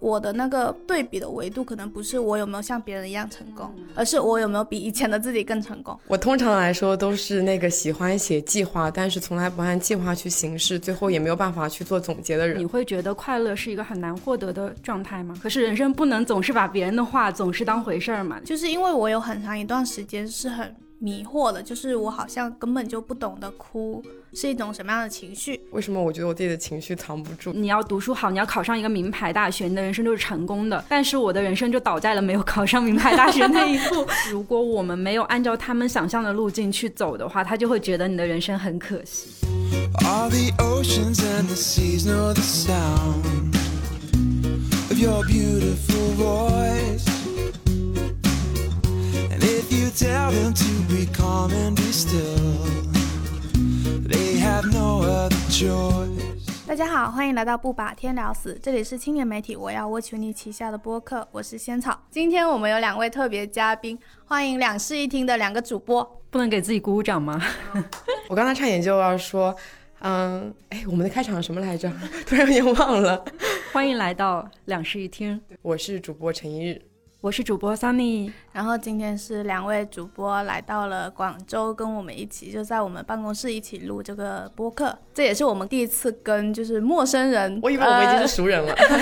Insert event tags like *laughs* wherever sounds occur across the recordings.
我的那个对比的维度可能不是我有没有像别人一样成功，而是我有没有比以前的自己更成功。我通常来说都是那个喜欢写计划，但是从来不按计划去行事，最后也没有办法去做总结的人。你会觉得快乐是一个很难获得的状态吗？可是人生不能总是把别人的话总是当回事儿嘛。就是因为我有很长一段时间是很迷惑了，就是我好像根本就不懂得哭是一种什么样的情绪。为什么我觉得我自己的情绪藏不住？你要读书好，你要考上一个名牌大学，你的人生就是成功的。但是我的人生就倒在了没有考上名牌大学那一步。*laughs* 如果我们没有按照他们想象的路径去走的话，他就会觉得你的人生很可惜。All the oceans and the seas know the sound of your beautiful voice. Tell them to be calm and be still, they have no other choice. 大家好，欢迎来到不把天聊死，这里是青年媒体我要我求你旗下的播客，我是仙草。今天我们有两位特别嘉宾，欢迎两室一厅的两个主播。不能给自己鼓鼓掌吗？*laughs* 我刚才差点就要说，嗯，哎，我们的开场什么来着？*laughs* 突然有点忘了。欢迎来到两室一厅，我是主播陈一日。我是主播 Sunny。然后今天是两位主播来到了广州，跟我们一起就在我们办公室一起录这个播客，这也是我们第一次跟就是陌生人，我以为我们已经呃是熟人了。*laughs* 不是，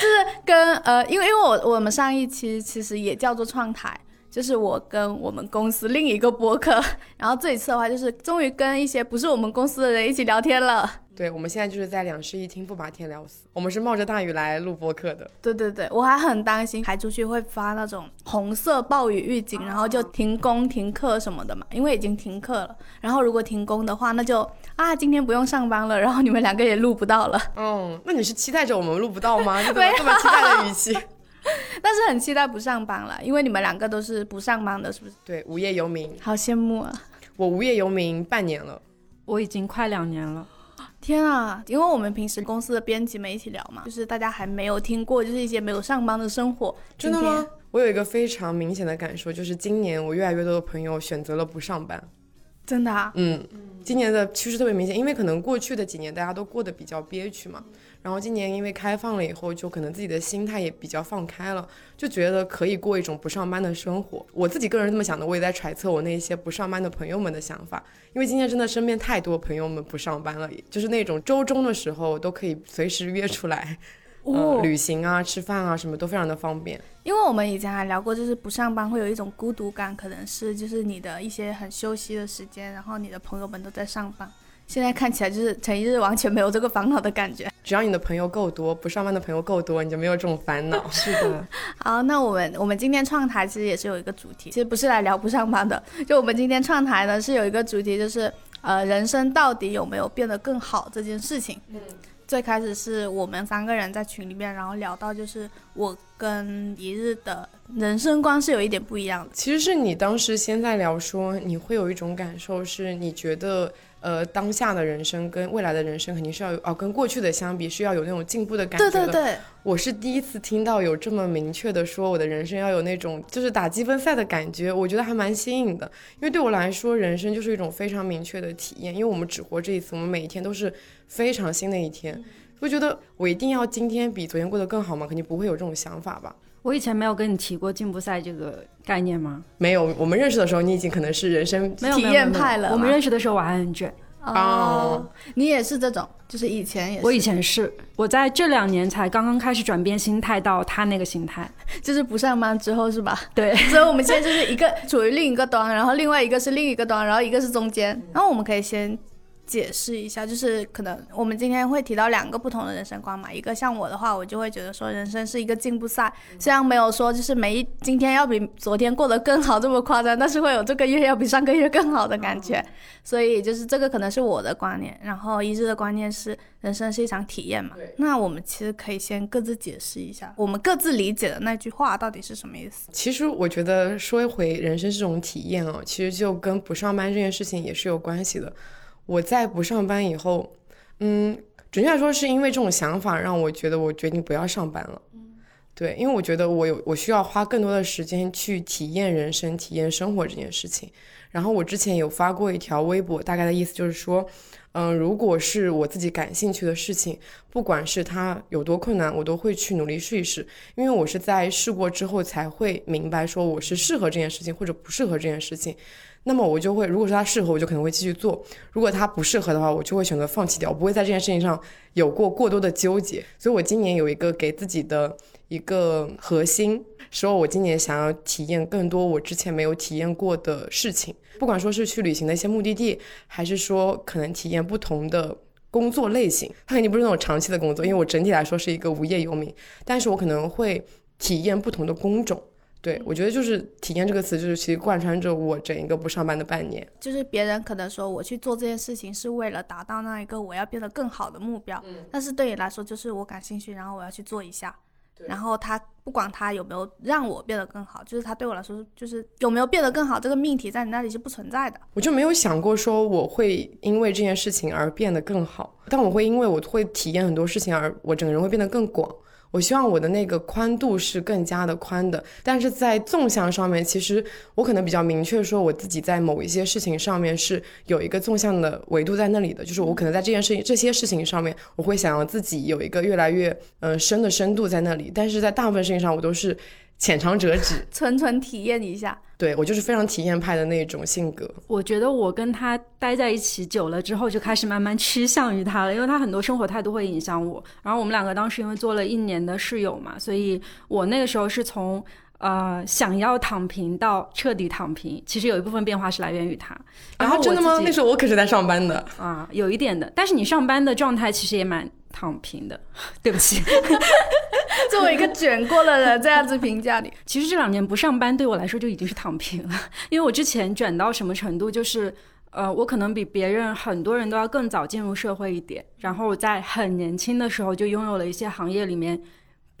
就是跟呃，因为因为我我们上一期其实也叫做创台，就是我跟我们公司另一个播客，然后这一次的话就是终于跟一些不是我们公司的人一起聊天了。对，我们现在就是在两室一厅，不把天聊死。我们是冒着大雨来录播客的。对对对，我还很担心还出去会发那种红色暴雨预警，然后就停工停课什么的嘛，因为已经停课了。然后如果停工的话，那就啊今天不用上班了，然后你们两个也录不到了。嗯，那你是期待着我们录不到吗？你怎么这么期待的语气？*laughs* 但是很期待不上班了，因为你们两个都是不上班的，是不是？对，无业游民，好羡慕啊！我无业游民半年了。我已经快两年了，天啊！因为我们平时公司的编辑们一起聊嘛，就是大家还没有听过，就是一些没有上班的生活。真的吗？？我有一个非常明显的感受，就是今年我越来越多的朋友选择了不上班。真的啊？嗯，今年的趋势特别明显，因为可能过去的几年大家都过得比较憋屈嘛，然后今年因为开放了以后，就可能自己的心态也比较放开了，就觉得可以过一种不上班的生活。我自己个人这么想的，我也在揣测我那些不上班的朋友们的想法，因为今年真的身边太多朋友们不上班了，就是那种周中的时候都可以随时约出来，呃，旅行啊、吃饭啊什么都非常的方便。因为我们以前还聊过，就是不上班会有一种孤独感，可能是就是你的一些很休息的时间，然后你的朋友们都在上班。现在看起来就是陈一日完全没有这个烦恼的感觉。只要你的朋友够多，不上班的朋友够多，你就没有这种烦恼。*laughs* 是的，*laughs* 好，那我们我们今天创台其实也是有一个主题，其实不是来聊不上班的，就我们今天创台呢是有一个主题，就是呃人生到底有没有变得更好这件事情。嗯，最开始是我们三个人在群里面，然后聊到就是我跟一日的人生观是有一点不一样的。其实是你当时先在聊说，你会有一种感受，是你觉得呃当下的人生跟未来的人生肯定是要有哦，跟过去的相比是要有那种进步的感觉的。对对对，我是第一次听到有这么明确的说我的人生要有那种就是打积分赛的感觉，我觉得还蛮新颖的。因为对我来说，人生就是一种非常明确的体验，因为我们只活这一次，我们每一天都是非常新的一天。会觉得我一定要今天比昨天过得更好吗？肯定不会有这种想法吧。我以前没有跟你提过进步赛这个概念吗？没有，我们认识的时候，你已经可能是人生没有，体验派了我们认识的时候我还很卷，哦，你也是这种，就是以前也是，我以前是，我在这两年才刚刚开始转变心态到他那个心态。就是不上班之后是吧？对，*laughs* 所以我们现在就是一个处于另一个端，然后另外一个是另一个端，然后一个是中间。然后我们可以先解释一下，就是可能我们今天会提到两个不同的人生观嘛。一个像我的话，我就会觉得说人生是一个进步赛，虽然没有说就是每一今天要比昨天过得更好这么夸张，但是会有这个月要比上个月更好的感觉。所以就是这个可能是我的观念，然后一致的观念是人生是一场体验嘛。那我们其实可以先各自解释一下，我们各自理解的那句话到底是什么意思。其实我觉得说回人生这种体验哦，其实就跟不上班这件事情也是有关系的。我在不上班以后，嗯，准确来说是因为这种想法让我觉得我决定不要上班了。对，因为我觉得我有我需要花更多的时间去体验人生、体验生活这件事情。然后我之前有发过一条微博，大概的意思就是说，嗯，如果是我自己感兴趣的事情，不管是它有多困难，我都会去努力试一试，因为我是在试过之后才会明白说我是适合这件事情或者不适合这件事情。那么我就会，如果说它适合，我就可能会继续做；如果它不适合的话，我就会选择放弃掉，不会在这件事情上有过过多的纠结。所以我今年有一个给自己的一个核心，说我今年想要体验更多我之前没有体验过的事情，不管说是去旅行的一些目的地，还是说可能体验不同的工作类型，它肯定不是那种长期的工作，因为我整体来说是一个无业游民，但是我可能会体验不同的工种。对，我觉得就是“体验”这个词，就是其实贯穿着我整一个不上班的半年。就是别人可能说我去做这件事情是为了达到那一个我要变得更好的目标，但是对你来说就是我感兴趣，然后我要去做一下。然后他不管他有没有让我变得更好，就是他对我来说就是有没有变得更好这个命题在你那里是不存在的。我就没有想过说我会因为这件事情而变得更好，但我会因为我会体验很多事情而我整个人会变得更广。我希望我的那个宽度是更加的宽的，但是在纵向上面，其实我可能比较明确说，我自己在某一些事情上面是有一个纵向的维度在那里的，就是我可能在这件事情、这些事情上面，我会想要自己有一个越来越嗯深的深度在那里，但是在大部分事情上，我都是。浅尝辄止，*laughs* 纯纯体验一下。对我就是非常体验派的那种性格。我觉得我跟他待在一起久了之后，就开始慢慢趋向于他了，因为他很多生活态度会影响我。然后我们两个当时因为做了一年的室友嘛，所以我那个时候是从呃想要躺平到彻底躺平，其实有一部分变化是来源于他。然后真的吗？那时候我可是在上班的啊，有一点的。但是你上班的状态其实也蛮躺平的，*laughs* 对不起。*laughs* 作为一个卷过了的人，这样子评价你，*laughs* 其实这两年不上班对我来说就已经是躺平了。因为我之前卷到什么程度，就是呃，我可能比别人很多人都要更早进入社会一点，然后在很年轻的时候就拥有了一些行业里面。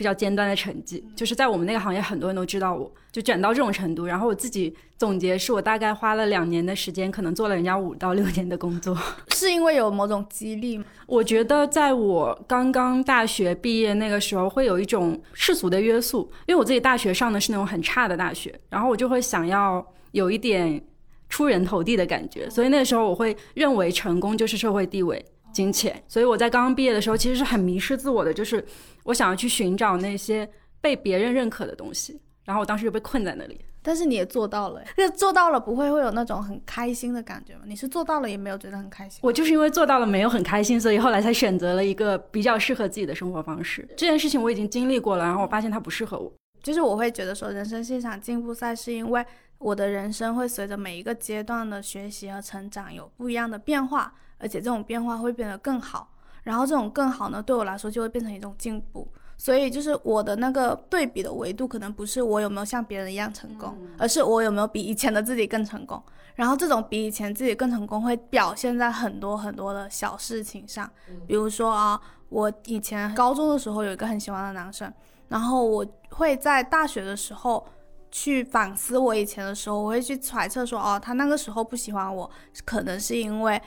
比较尖端的成绩，就是在我们那个行业，很多人都知道我，就卷到这种程度。然后我自己总结，是我大概花了两年的时间，可能做了人家五到六年的工作。*laughs* 是因为有某种激励吗？我觉得在我刚刚大学毕业那个时候，会有一种世俗的约束，因为我自己大学上的是那种很差的大学，然后我就会想要有一点出人头地的感觉，所以那个时候我会认为成功就是社会地位。金钱，所以我在刚刚毕业的时候，其实是很迷失自我的，就是我想要去寻找那些被别人认可的东西，然后我当时就被困在那里。但是你也做到了，那 *laughs* 做到了不会会有那种很开心的感觉吗？你是做到了也没有觉得很开心？我就是因为做到了没有很开心，所以后来才选择了一个比较适合自己的生活方式。这件事情我已经经历过了，然后我发现它不适合我。就是我会觉得说，人生是一场进步赛，是因为我的人生会随着每一个阶段的学习和成长有不一样的变化。而且这种变化会变得更好，然后这种更好呢，对我来说就会变成一种进步。所以就是我的那个对比的维度，可能不是我有没有像别人一样成功，而是我有没有比以前的自己更成功。然后这种比以前自己更成功，会表现在很多很多的小事情上。比如说啊，我以前高中的时候有一个很喜欢的男生，然后我会在大学的时候去反思我以前的时候，我会去揣测说，哦，他那个时候不喜欢我，可能是因为。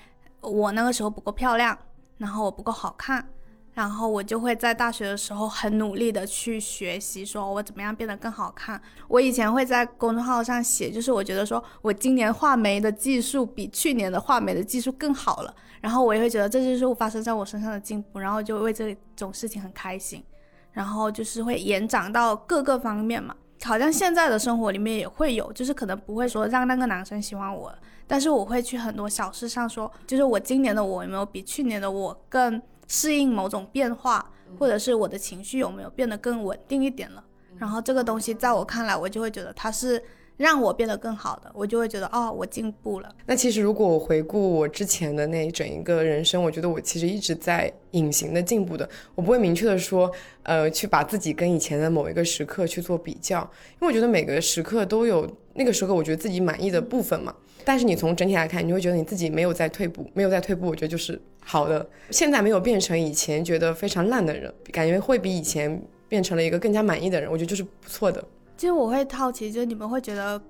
我那个时候不够漂亮，然后我不够好看，然后我就会在大学的时候很努力的去学习，说我怎么样变得更好看。我以前会在公众号上写，就是我觉得说我今年画眉的技术比去年的画眉的技术更好了，然后我也会觉得这就是发生在我身上的进步，然后就为这种事情很开心，然后就是会延展到各个方面嘛。好像现在的生活里面也会有，就是可能不会说让那个男生喜欢我。但是我会去很多小事上说，就是我今年的我有没有比去年的我更适应某种变化，或者是我的情绪有没有变得更稳定一点了。然后这个东西在我看来，我就会觉得它是让我变得更好的，我就会觉得哦，我进步了。那其实如果我回顾我之前的那整一个人生，我觉得我其实一直在隐形的进步的。我不会明确的说，呃，去把自己跟以前的某一个时刻去做比较，因为我觉得每个时刻都有那个时刻我觉得自己满意的部分嘛。但是你从整体来看，你会觉得你自己没有在退步，没有在退步，我觉得就是好的。现在没有变成以前觉得非常烂的人，感觉会比以前变成了一个更加满意的人，我觉得就是不错的。其实我会好奇，就是你们会觉得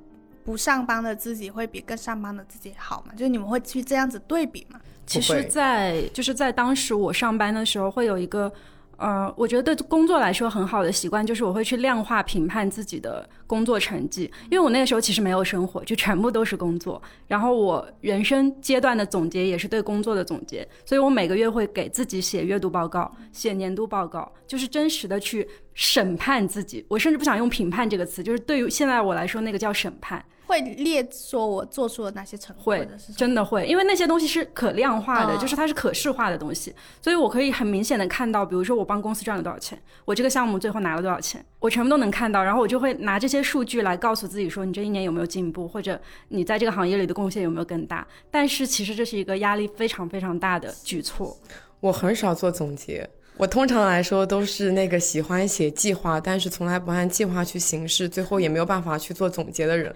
不上班的自己会比更上班的自己好吗？就是你们会去这样子对比吗？其实，在就是在当时我上班的时候，会有一个呃，我觉得对工作来说很好的习惯就是我会去量化评判自己的工作成绩，因为我那个时候其实没有生活，就全部都是工作。然后我人生阶段的总结也是对工作的总结，所以我每个月会给自己写月度报告、写年度报告，就是真实的去审判自己。我甚至不想用评判这个词，就是对于现在我来说，那个叫审判。会列说我做出了哪些成果，会真的会，因为那些东西是可量化的，嗯就是它是可视化的东西，所以我可以很明显的看到，比如说我帮公司赚了多少钱，我这个项目最后拿了多少钱，我全部都能看到，然后我就会拿这些数据来告诉自己说，你这一年有没有进步，或者你在这个行业里的贡献有没有更大。但是其实这是一个压力非常非常大的举措。我很少做总结，我通常来说都是那个喜欢写计划，但是从来不按计划去行事，最后也没有办法去做总结的人。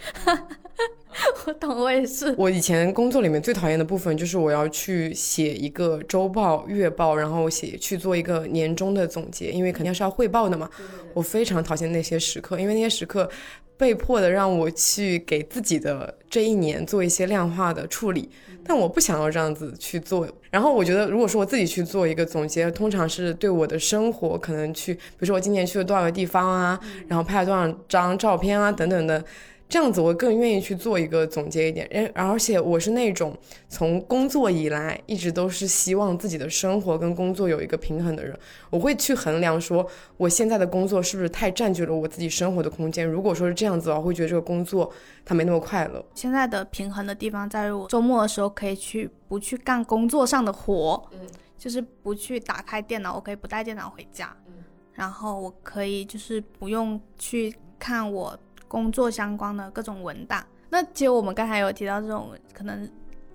*laughs* 我懂，我也是。我以前工作里面最讨厌的部分就是我要去写一个周报、月报，然后写去做一个年终的总结，因为肯定是要汇报的嘛。我非常讨厌那些时刻，因为那些时刻被迫的让我去给自己的这一年做一些量化的处理，但我不想要这样子去做。然后我觉得，如果说我自己去做一个总结，通常是对我的生活可能去，比如说我今年去了多少个地方啊，然后拍了多少张照片啊，等等的。这样子我更愿意去做一个总结一点，而而且我是那种从工作以来一直都是希望自己的生活跟工作有一个平衡的人，我会去衡量说我现在的工作是不是太占据了我自己生活的空间。如果说是这样子，我会觉得这个工作它没那么快乐。现在的平衡的地方在于，我周末的时候可以去不去干工作上的活，嗯就是不去打开电脑，我可以不带电脑回家，然后我可以就是不用去看我工作相关的各种文档。那其实我们刚才有提到这种可能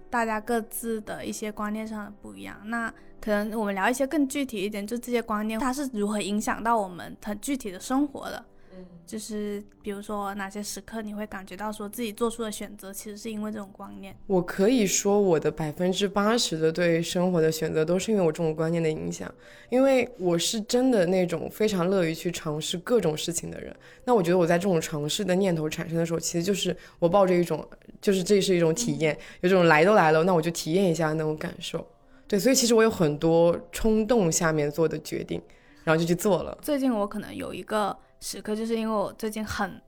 大家各自的一些观念上的不一样，那可能我们聊一些更具体一点，就这些观念它是如何影响到我们很具体的生活的。就是比如说哪些时刻你会感觉到说自己做出的选择其实是因为这种观念。我可以说我的百分之八十的对生活的选择都是因为我这种观念的影响，因为我是真的那种非常乐于去尝试各种事情的人。那我觉得我在这种尝试的念头产生的时候，其实就是我抱着一种，就是这是一种体验，有种来都来了，那我就体验一下那种感受。对，所以其实我有很多冲动下面做的决定，然后就去做了。最近我可能有一个时刻，就是因为我最近很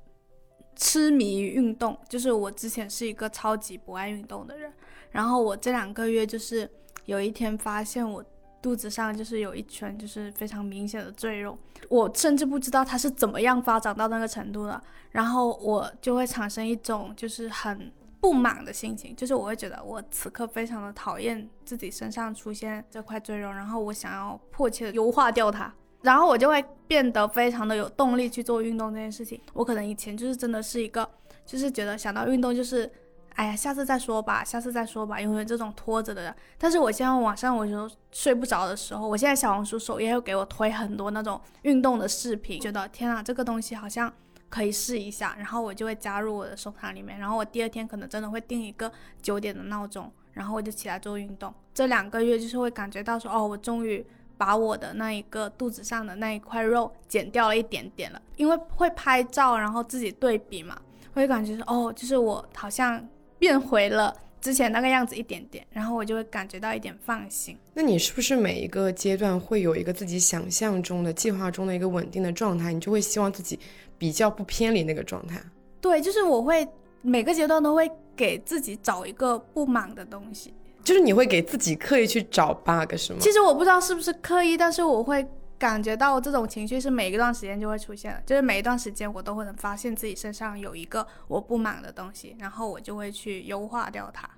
痴迷于运动，就是我之前是一个超级不爱运动的人，然后我这两个月就是有一天发现我肚子上就是有一圈就是非常明显的赘肉，我甚至不知道它是怎么样发展到那个程度的，然后我就会产生一种就是很不满的心情，就是我会觉得我此刻非常的讨厌自己身上出现这块赘肉，然后我想要迫切的优化掉它。然后我就会变得非常的有动力去做运动这件事情。我可能以前就是真的是一个，就是觉得想到运动就是，哎呀，下次再说吧，下次再说吧，因为这种拖着的人。但是我现在晚上我就睡不着的时候，我现在小红书首页又给我推很多那种运动的视频，觉得天啊，这个东西好像可以试一下，然后我就会加入我的收藏里面。然后我第二天可能真的会定一个九点的闹钟，然后我就起来做运动。这两个月就是会感觉到说，哦，我终于。把我的那一个肚子上的那一块肉减掉了一点点了，因为会拍照，然后自己对比嘛，会感觉说哦，就是我好像变回了之前那个样子一点点，然后我就会感觉到一点放心。那你是不是每一个阶段会有一个自己想象中的、计划中的一个稳定的状态？你就会希望自己比较不偏离那个状态？对，就是我会每个阶段都会给自己找一个不满的东西。就是你会给自己刻意去找 bug 是吗？其实我不知道是不是刻意，但是我会感觉到这种情绪是每一段时间就会出现的，就是每一段时间我都会能发现自己身上有一个我不满的东西，然后我就会去优化掉它，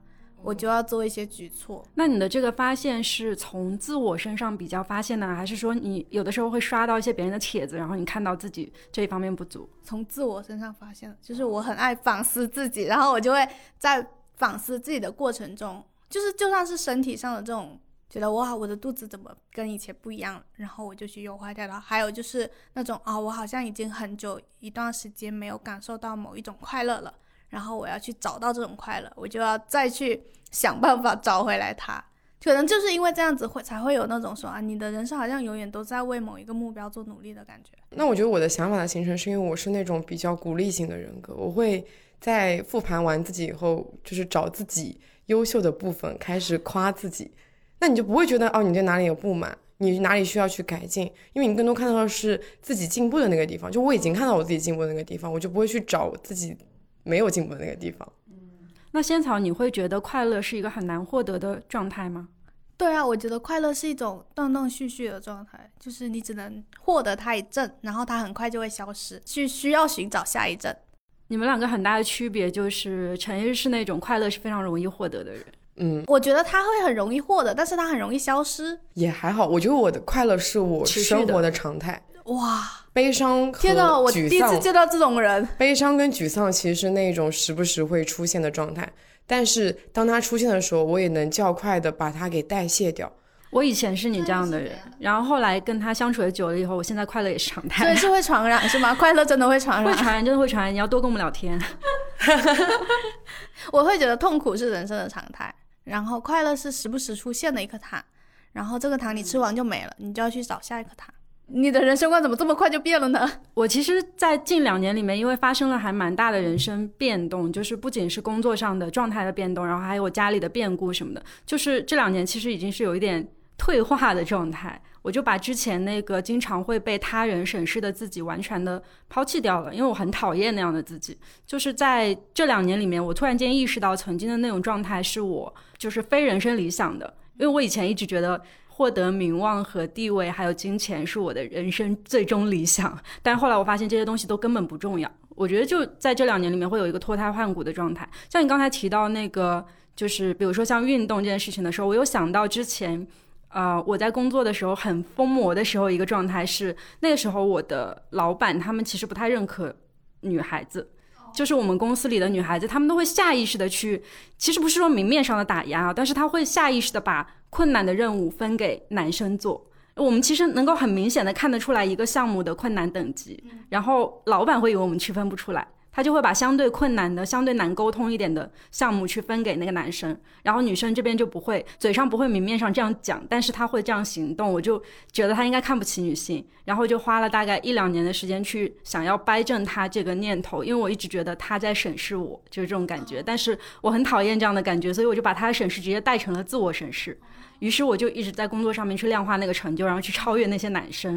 我就要做一些举措。那你的这个发现是从自我身上比较发现呢，还是说你有的时候会刷到一些别人的帖子，然后你看到自己这一方面不足？从自我身上发现的，就是我很爱反思自己，然后我就会在反思自己的过程中。就是就算是身体上的这种觉得哇，我的肚子怎么跟以前不一样，然后我就去优化掉了。还有就是那种啊，我好像已经很久一段时间没有感受到某一种快乐了，然后我要去找到这种快乐，我就要再去想办法找回来它。可能就是因为这样子会才会有那种说啊，你的人生好像永远都在为某一个目标做努力的感觉。那我觉得我的想法的形成是因为我是那种比较鼓励型的人格，我会在复盘完自己以后，就是找自己。优秀的部分开始夸自己，那你就不会觉得哦，你对哪里有不满，你哪里需要去改进，因为你更多看到的是自己进步的那个地方。就我已经看到我自己进步的那个地方，我就不会去找自己没有进步的那个地方。嗯那仙草，你会觉得快乐是一个很难获得的状态吗？对啊，我觉得快乐是一种断断续续的状态，就是你只能获得它一阵，然后它很快就会消失，去需要寻找下一阵。你们两个很大的区别就是，陈一是那种快乐是非常容易获得的人，嗯，我觉得他会很容易获得，但是他很容易消失。也还好。我觉得我的快乐是我生活的常态，哇，悲伤和天哪，我第一次见到这种人。悲伤跟沮丧其实是那种时不时会出现的状态，但是当他出现的时候，我也能较快的把它给代谢掉。我以前是你这样的人，然后后来跟他相处的久了以后，我现在快乐也是常所以，是会传染是吗？*laughs* 快乐真的会传染。会传染，真的会传染。你要多跟我们聊天。*laughs* *laughs* 我会觉得痛苦是人生的常态，然后快乐是时不时出现的一颗糖，然后这个糖你吃完就没了，你就要去找下一颗糖。你的人生观怎么这么快就变了呢？我其实，在近两年里面，因为发生了还蛮大的人生变动，就是不仅是工作上的状态的变动，然后还有我家里的变故什么的，就是这两年其实已经是有一点退化的状态。我就把之前那个经常会被他人审视的自己完全的抛弃掉了，因为我很讨厌那样的自己。就是在这两年里面，我突然间意识到，曾经的那种状态是我就是非人生理想的，因为我以前一直觉得。获得名望和地位，还有金钱是我的人生最终理想。但后来我发现这些东西都根本不重要。我觉得就在这两年里面会有一个脱胎换骨的状态。像你刚才提到那个，就是比如说像运动这件事情的时候，我有想到之前，呃，我在工作的时候很疯魔的时候，一个状态是那个时候我的老板他们其实不太认可女孩子。就是我们公司里的女孩子，她们都会下意识的去，其实不是说明面上的打压啊，但是她会下意识的把困难的任务分给男生做。我们其实能够很明显的看得出来一个项目的困难等级，然后老板会以为我们区分不出来，他就会把相对困难的、相对难沟通一点的项目去分给那个男生，然后女生这边就不会，嘴上不会明面上这样讲，但是他会这样行动，我就觉得他应该看不起女性，然后就花了大概一两年的时间去想要掰正他这个念头，因为我一直觉得他在审视我，就是这种感觉，但是我很讨厌这样的感觉，所以我就把他的审视直接带成了自我审视。于是我就一直在工作上面去量化那个成就，然后去超越那些男生，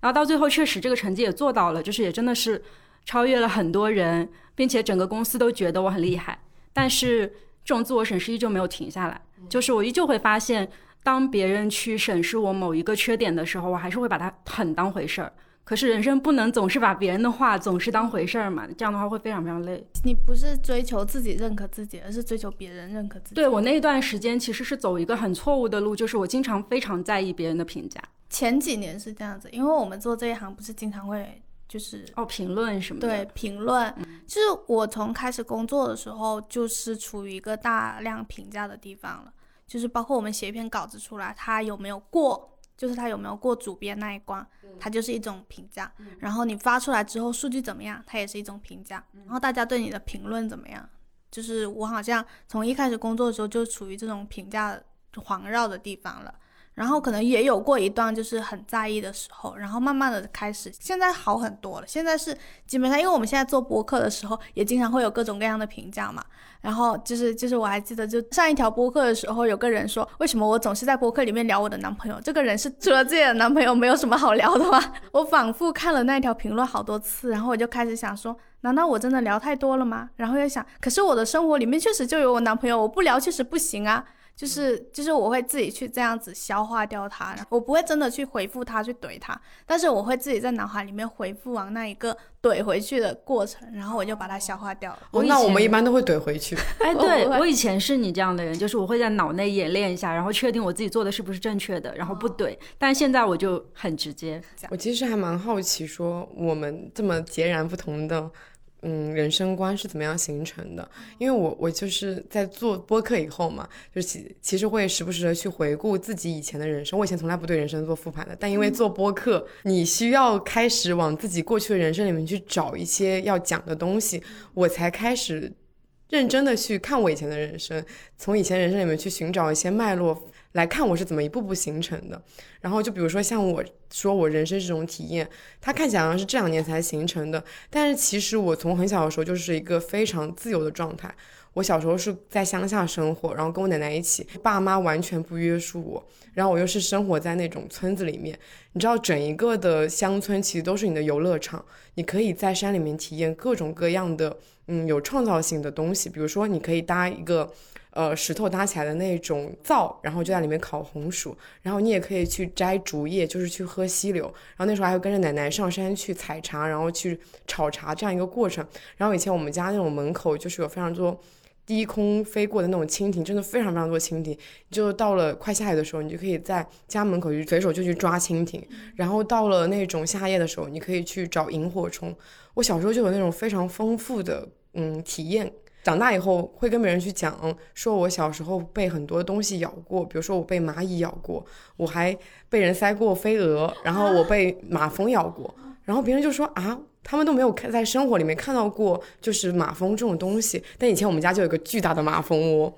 然后到最后确实这个成绩也做到了，就是也真的是超越了很多人，并且整个公司都觉得我很厉害。但是这种自我审视依旧没有停下来，就是我依旧会发现，当别人去审视我某一个缺点的时候，我还是会把它很当回事儿。可是人生不能总是把别人的话总是当回事儿嘛，这样的话会非常非常累。你不是追求自己认可自己，而是追求别人认可自己。对我那一段时间其实是走一个很错误的路，就是我经常非常在意别人的评价，前几年是这样子，因为我们做这一行不是经常会就是哦，评论什么的。对评论，就是我从开始工作的时候，就是处于一个大量评价的地方了，就是包括我们写一篇稿子出来，它有没有过。就是它有没有过主编那一关，它就是一种评价。然后你发出来之后，数据怎么样，它也是一种评价。然后大家对你的评论怎么样，就是我好像从一开始工作的时候就处于这种评价环绕的地方了。然后可能也有过一段就是很在意的时候，然后慢慢的开始，现在好很多了。现在是基本上，因为我们现在做播客的时候，也经常会有各种各样的评价嘛。然后就是就是我还记得，就上一条播客的时候，有个人说，为什么我总是在播客里面聊我的男朋友？这个人是除了自己的男朋友没有什么好聊的吗？*laughs* 我反复看了那条评论好多次，然后我就开始想说，难道我真的聊太多了吗？然后又想，可是我的生活里面确实就有我男朋友，我不聊确实不行啊。就是就是我会自己去这样子消化掉它，我不会真的去回复他去怼他，但是我会自己在脑海里面回复完那一个怼回去的过程，然后我就把它消化掉了。哦，那我们一般都会怼回去。*laughs* 哎，*laughs* 对我以前是你这样的人，就是我会在脑内演练一下，然后确定我自己做的是不是正确的，然后不怼。但现在我就很直接，我其实还蛮好奇，说我们这么截然不同的，嗯，人生观是怎么样形成的？因为我我就是在做播客以后嘛，就是其其实会时不时的去回顾自己以前的人生。我以前从来不对人生做复盘的，但因为做播客，你需要开始往自己过去的人生里面去找一些要讲的东西，我才开始认真的去看我以前的人生，从以前人生里面去寻找一些脉络。来看我是怎么一步步形成的。然后就比如说像我说我人生这种体验，它看起来好像是这两年才形成的，但是其实我从很小的时候就是一个非常自由的状态。我小时候是在乡下生活，然后跟我奶奶一起，爸妈完全不约束我，然后我又是生活在那种村子里面，你知道，整一个的乡村其实都是你的游乐场，你可以在山里面体验各种各样的，嗯，有创造性的东西，比如说你可以搭一个，呃，石头搭起来的那种灶，然后就在里面烤红薯，然后你也可以去摘竹叶，就是去喝溪流，然后那时候还会跟着奶奶上山去采茶，然后去炒茶这样一个过程，然后以前我们家那种门口就是有非常多。低空飞过的那种蜻蜓，真的非常非常多蜻蜓。就到了快下雨的时候，你就可以在家门口就随手就去抓蜻蜓。然后到了那种夏夜的时候，你可以去找萤火虫。我小时候就有那种非常丰富的嗯体验。长大以后会跟别人去讲，说我小时候被很多东西咬过，比如说我被蚂蚁咬过，我还被人塞过飞蛾，然后我被马蜂咬过。然后别人就说啊。他们都没有看在生活里面看到过，就是马蜂这种东西。但以前我们家就有个巨大的马蜂窝，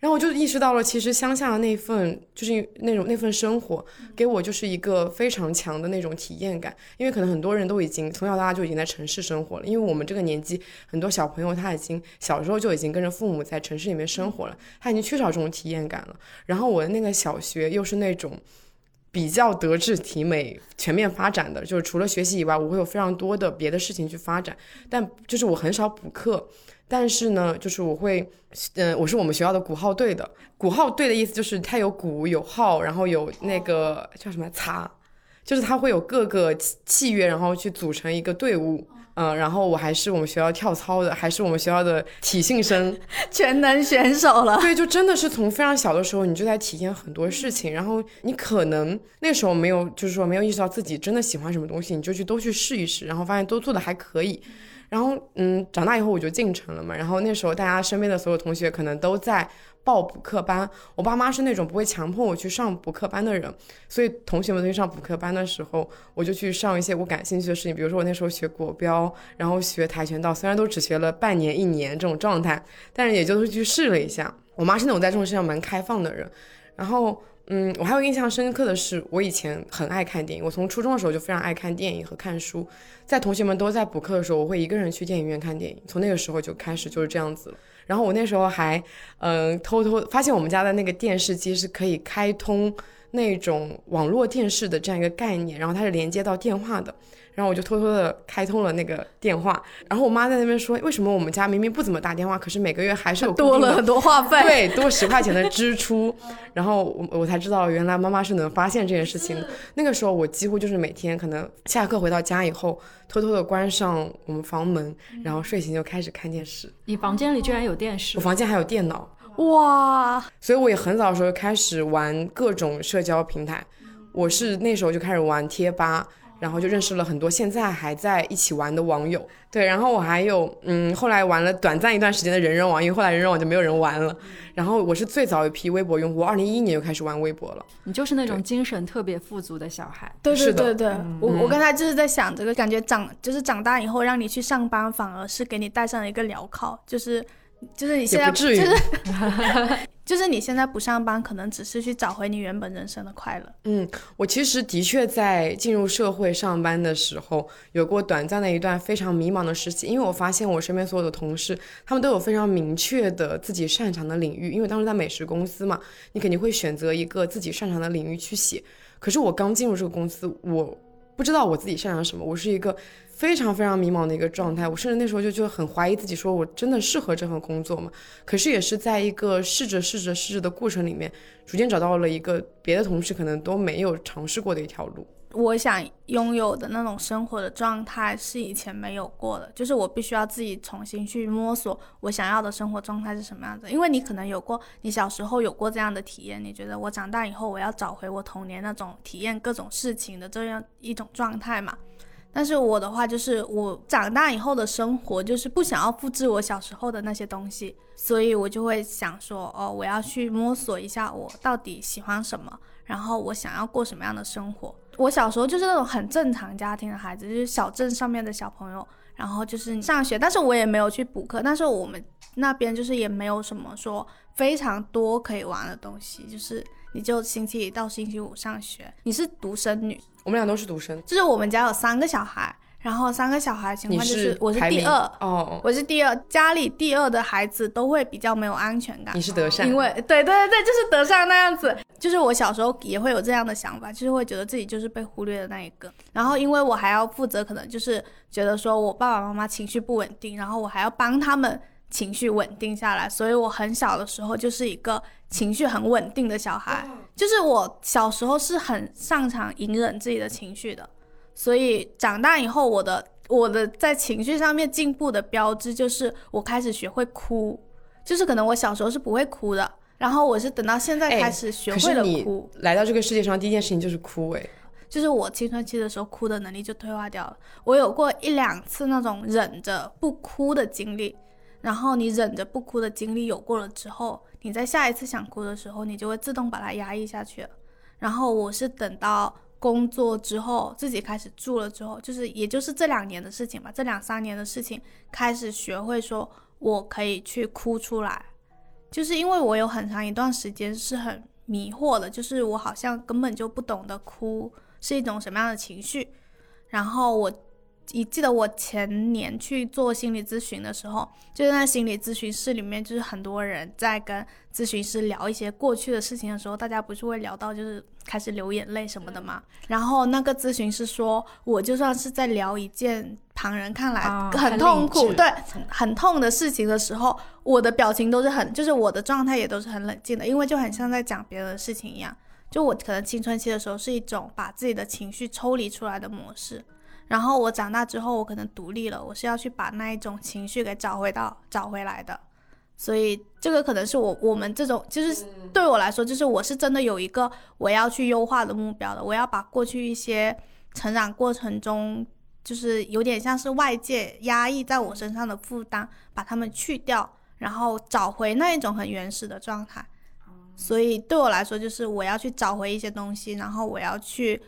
然后我就意识到了，其实乡下的那份就是那种那份生活，给我就是一个非常强的那种体验感。因为可能很多人都已经从小到大就已经在城市生活了，因为我们这个年纪，很多小朋友他已经小时候就已经跟着父母在城市里面生活了，他已经缺少这种体验感了。然后我的那个小学又是那种。比较德智体美全面发展的，就是除了学习以外，我会有非常多的别的事情去发展。但就是我很少补课，但是呢，就是我会，嗯，我是我们学校的鼓号队的。鼓号队的意思就是它有鼓有号，然后有那个叫什么擦，就是它会有各个器乐，然后去组成一个队伍。嗯，然后我还是我们学校跳操的，还是我们学校的体训生，*laughs* 全能选手了。对，就真的是从非常小的时候，你就在体验很多事情，然后你可能那时候没有，就是说没有意识到自己真的喜欢什么东西，你就去都去试一试，然后发现都做的还可以。然后，嗯，长大以后我就进城了嘛，然后那时候大家身边的所有同学可能都在。报补课班，我爸妈是那种不会强迫我去上补课班的人，所以同学们去上补课班的时候，我就去上一些我感兴趣的事情，比如说我那时候学国标，然后学跆拳道，虽然都只学了半年一年这种状态，但是也就是去试了一下。我妈是那种在这种事上蛮开放的人，然后，嗯，我还有印象深刻的是，我以前很爱看电影，我从初中的时候就非常爱看电影和看书，在同学们都在补课的时候，我会一个人去电影院看电影，从那个时候就开始就是这样子。然后我那时候还，嗯，偷偷发现我们家的那个电视机是可以开通那种网络电视的这样一个概念，然后它是连接到电话的，然后我就偷偷的开通了那个电话。然后我妈在那边说，为什么我们家明明不怎么打电话，可是每个月还是有多了很多话费，对，多十块钱的支出。然后我我才知道，原来妈妈是能发现这件事情的。那个时候我几乎就是每天可能下课回到家以后。偷偷的关上我们房门，然后睡醒就开始看电视。你房间里居然有电视？我房间还有电脑，哇！所以我也很早的时候开始玩各种社交平台。我是那时候就开始玩贴吧。然后就认识了很多现在还在一起玩的网友，对，然后我还有，嗯，后来玩了短暂一段时间的人人网，因为后来人人网就没有人玩了。然后我是最早一批微博用户，二零一一年就开始玩微博了。你就是那种精神特别富足的小孩。对对对对，我我刚才就是在想这个，感觉长就是长大以后让你去上班，反而是给你带上了一个镣铐，就是就是你现在就是。*laughs* 就是你现在不上班，可能只是去找回你原本人生的快乐。嗯，我其实的确在进入社会上班的时候，有过短暂的一段非常迷茫的时期，因为我发现我身边所有的同事，他们都有非常明确的自己擅长的领域。因为当时在美食公司嘛，你肯定会选择一个自己擅长的领域去写。可是我刚进入这个公司，我不知道我自己擅长什么，我是一个。非常非常迷茫的一个状态，我甚至那时候就就很怀疑自己，说我真的适合这份工作吗？可是也是在一个试着试着试着的过程里面，逐渐找到了一个别的同事可能都没有尝试过的一条路。我想拥有的那种生活的状态是以前没有过的，就是我必须要自己重新去摸索我想要的生活状态是什么样子。因为你可能有过，你小时候有过这样的体验，你觉得我长大以后我要找回我童年那种体验各种事情的这样一种状态嘛？但是我的话就是，我长大以后的生活就是不想要复制我小时候的那些东西，所以我就会想说，哦，我要去摸索一下我到底喜欢什么，然后我想要过什么样的生活。我小时候就是那种很正常家庭的孩子，就是小镇上面的小朋友，然后就是上学，但是我也没有去补课，但是我们那边就是也没有什么说非常多可以玩的东西，就是你就星期一到星期五上学。你是独生女，我们俩都是独生，就是我们家有三个小孩，然后三个小孩情况就是我是第二，哦，我是第二，家里第二的孩子都会比较没有安全感你。是德善，因为对对对对，就是德善那样子，就是我小时候也会有这样的想法，就是会觉得自己就是被忽略的那一个。然后因为我还要负责，可能就是觉得说我爸爸妈妈情绪不稳定，然后我还要帮他们情绪稳定下来，所以我很小的时候就是一个情绪很稳定的小孩，就是我小时候是很擅长隐忍自己的情绪的，所以长大以后我的。我的在情绪上面进步的标志就是我开始学会哭，就是可能我小时候是不会哭的，然后我是等到现在哎开始学会了哭，来到这个世界上第一件事情就是哭，哎，就是我青春期的时候哭的能力就退化掉了。我有过一两次那种忍着不哭的经历，然后你忍着不哭的经历有过了之后，你在下一次想哭的时候，你就会自动把它压抑下去。然后我是等到工作之后，自己开始住了之后，就是也就是这两年的事情吧，这两三年的事情，开始学会说我可以去哭出来，就是因为我有很长一段时间是很迷惑的，就是我好像根本就不懂得哭是一种什么样的情绪。然后我一记得我前年去做心理咨询的时候，就是在心理咨询室里面，就是很多人在跟咨询师聊一些过去的事情的时候，大家不是会聊到就是开始流眼泪什么的嘛。然后那个咨询师说，我就算是在聊一件旁人看来啊很痛苦，智对，很很痛的事情的时候，我的表情都是很，就是我的状态也都是很冷静的，因为就很像在讲别人的事情一样。就我可能青春期的时候是一种把自己的情绪抽离出来的模式，然后我长大之后，我可能独立了，我是要去把那一种情绪给找回到找回来的。所以这个可能是我我们这种，就是对我来说，就是我是真的有一个我要去优化的目标的，我要把过去一些成长过程中，就是有点像是外界压抑在我身上的负担，把它们去掉，然后找回那一种很原始的状态。所以对我来说，就是我要去找回一些东西，然后我要去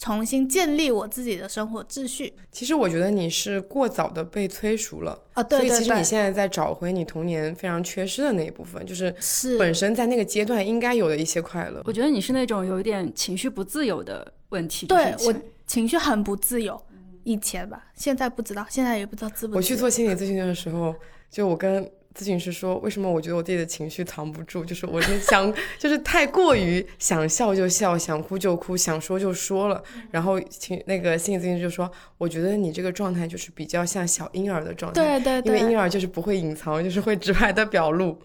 重新建立我自己的生活秩序。其实我觉得你是过早的被催熟了，啊，对所以其实你现在在找回你童年非常缺失的那一部分，就是是本身在那个阶段应该有的一些快乐。我觉得你是那种有一点情绪不自由的问题。对我情绪很不自由，以前吧，现在不知道，现在也不知道自不自由。我去做心理咨询的时候，就我跟咨询师说，为什么我觉得我自己的情绪藏不住，就是我是想，就是太过于想笑就笑，想哭就哭，想说就说了。然后情那个心理咨询师就说，我觉得你这个状态就是比较像小婴儿的状态，对对对因为婴，儿就是不会隐藏，就是会直白的表露。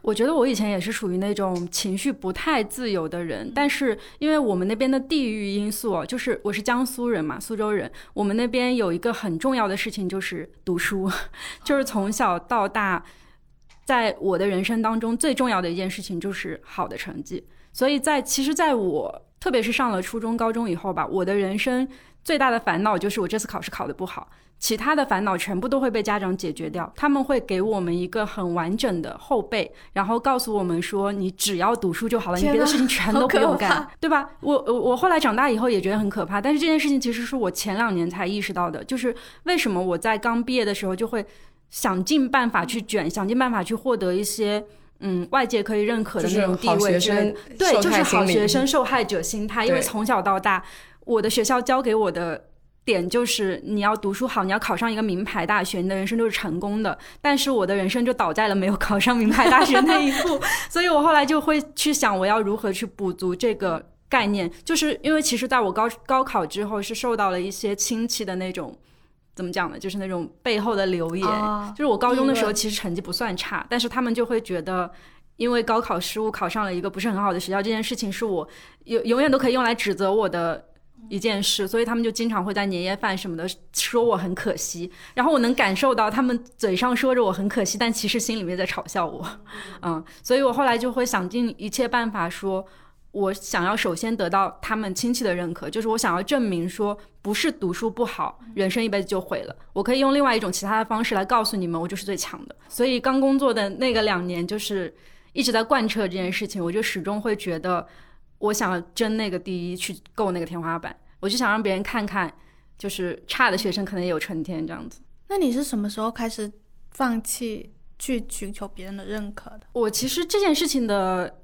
我觉得我以前也是属于那种情绪不太自由的人，但是因为我们那边的地域因素哦，就是我是江苏人嘛，苏州人，我们那边有一个很重要的事情就是读书，*laughs* 就是从小到大，在我的人生当中最重要的一件事情就是好的成绩。所以在其实，在我特别是上了初中、高中以后吧，我的人生最大的烦恼就是我这次考试考得不好。其他的烦恼全部都会被家长解决掉，他们会给我们一个很完整的后背，然后告诉我们说，你只要读书就好了，你别的事情全都不用干，对吧？我我我后来长大以后也觉得很可怕，但是这件事情其实是我前两年才意识到的，就是为什么我在刚毕业的时候就会想尽办法去卷，想尽办法去获得一些。嗯，外界可以认可的那种地位对，就是好学生受害者心态。因为从小到大，我的学校教给我的点就是你要读书好，你要考上一个名牌大学，你的人生就是成功的。但是我的人生就倒在了没有考上名牌大学那一步，*laughs* 所以我后来就会去想，我要如何去补足这个概念，就是因为其实在我高高考之后是受到了一些亲戚的那种。怎么讲呢？就是那种背后的留言，啊就是我高中的时候其实成绩不算差，但是他们就会觉得，因为高考失误考上了一个不是很好的学校，这件事情是我永永远都可以用来指责我的一件事，所以他们就经常会在年夜饭什么的说我很可惜，然后我能感受到他们嘴上说着我很可惜，但其实心里面在嘲笑我，嗯，所以我后来就会想尽一切办法说。我想要首先得到他们亲戚的认可，就是我想要证明说，不是读书不好，人生一辈子就毁了。我可以用另外一种其他的方式来告诉你们，我就是最强的。所以刚工作的那个两年，就是一直在贯彻这件事情，我就始终会觉得，我想要争那个第一，去够那个天花板。我就想让别人看看，就是差的学生可能也有春天这样子。那你是什么时候开始放弃去寻求别人的认可的？我其实这件事情的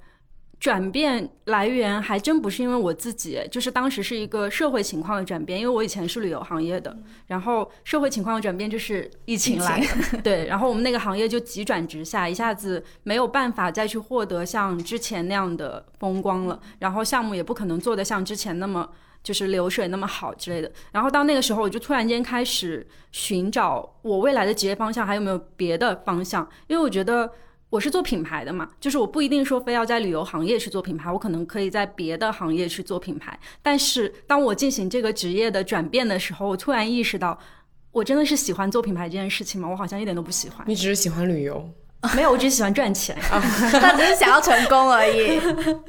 转变来源还真不是因为我自己，就是当时是一个社会情况的转变。因为我以前是旅游行业的，然后社会情况的转变就是疫情来的，*laughs* 对，然后我们那个行业就急转直下，一下子没有办法再去获得像之前那样的风光了，然后项目也不可能做得像之前那么。就是流水那么好之类的，然后到那个时候，我就突然间开始寻找我未来的职业方向还有没有别的方向，因为我觉得我是做品牌的嘛，就是我不一定说非要在旅游行业去做品牌，我可能可以在别的行业去做品牌。但是当我进行这个职业的转变的时候，我突然意识到，我真的是喜欢做品牌这件事情吗？我好像一点都不喜欢。你只是喜欢旅游，没有，我只是喜欢赚钱，*laughs* 他只是想要成功而已。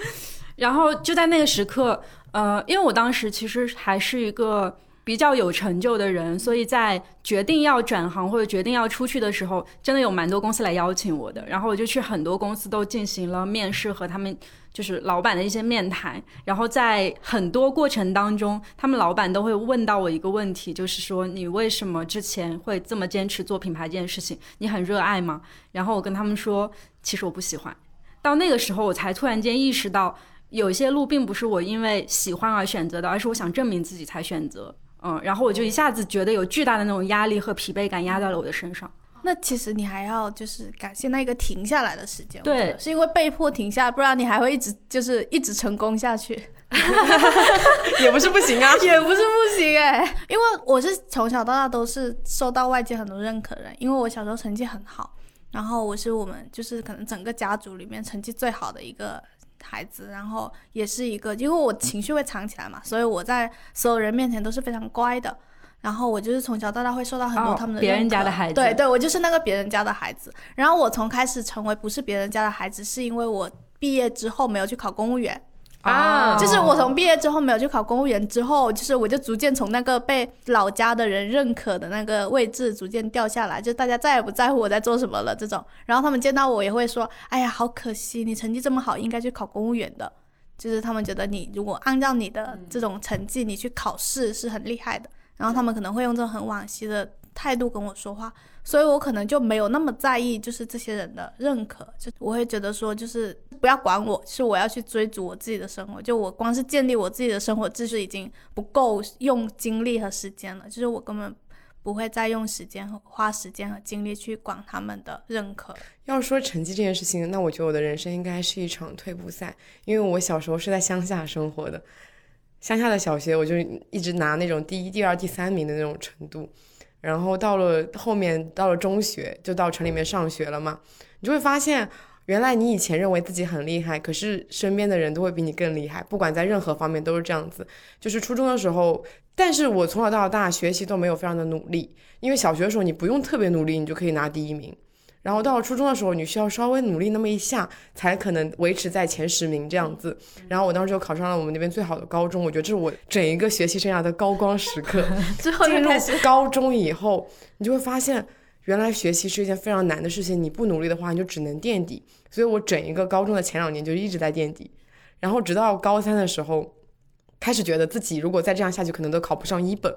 *laughs* 然后就在那个时刻。呃，因为我当时其实还是一个比较有成就的人，所以在决定要转行或者决定要出去的时候，真的有蛮多公司来邀请我的。然后我就去很多公司都进行了面试和他们就是老板的一些面谈。然后在很多过程当中，他们老板都会问到我一个问题，就是说你为什么之前会这么坚持做品牌这件事情？你很热爱吗？然后我跟他们说，其实我不喜欢。到那个时候，我才突然间意识到。有些路并不是我因为喜欢而选择的，而是我想证明自己才选择。嗯，然后我就一下子觉得有巨大的那种压力和疲惫感压在了我的身上。那其实你还要就是感谢那个停下来的时间，对，是因为被迫停下，不然你还会一直就是一直成功下去 *laughs* *laughs* 也不是不行啊，也不是不行哎。因为我是从小到大都是受到外界很多认可的人，因为我小时候成绩很好，然后我是我们就是可能整个家族里面成绩最好的一个。孩子，然后也是一个，因为我情绪会藏起来嘛，所以我在所有人面前都是非常乖的。然后我就是从小到大会受到很多他们的别人家的孩子，对对，我就是那个别人家的孩子。然后我从开始成为不是别人家的孩子，是因为我毕业之后没有去考公务员。啊，就是我从毕业之后没有去考公务员之后，就是我就逐渐从那个被老家的人认可的那个位置逐渐掉下来，就大家再也不在乎我在做什么了这种。然后他们见到我也会说：“哎呀，好可惜，你成绩这么好，应该去考公务员的。”就是他们觉得你如果按照你的这种成绩，你去考试是很厉害的。然后他们可能会用这种很惋惜的态度跟我说话。所以我可能就没有那么在意，就是这些人的认可，就我会觉得说，就是不要管我，是我要去追逐我自己的生活。就我光是建立我自己的生活秩序已经不够用精力和时间了，就是我根本不会再用时间和花时间和精力去管他们的认可。要说成绩这件事情，那我觉得我的人生应该是一场退步赛，因为我小时候是在乡下生活的，乡下的小学我就一直拿那种第一、第二、第三名的那种程度。然后到了后面，到了中学，就到城里面上学了嘛。你就会发现，原来你以前认为自己很厉害，可是身边的人都会比你更厉害，不管在任何方面都是这样子。就是初中的时候，但是我从小到大学习都没有非常的努力，因为小学的时候你不用特别努力，你就可以拿第一名。然后到了初中的时候，你需要稍微努力那么一下，才可能维持在前十名这样子。然后我当时就考上了我们那边最好的高中，我觉得这是我整一个学习生涯的高光时刻。*laughs* 最后进入高中以后，你就会发现，原来学习是一件非常难的事情。你不努力的话，你就只能垫底。所以我整一个高中的前两年就一直在垫底。然后直到高三的时候，开始觉得自己如果再这样下去，可能都考不上一本。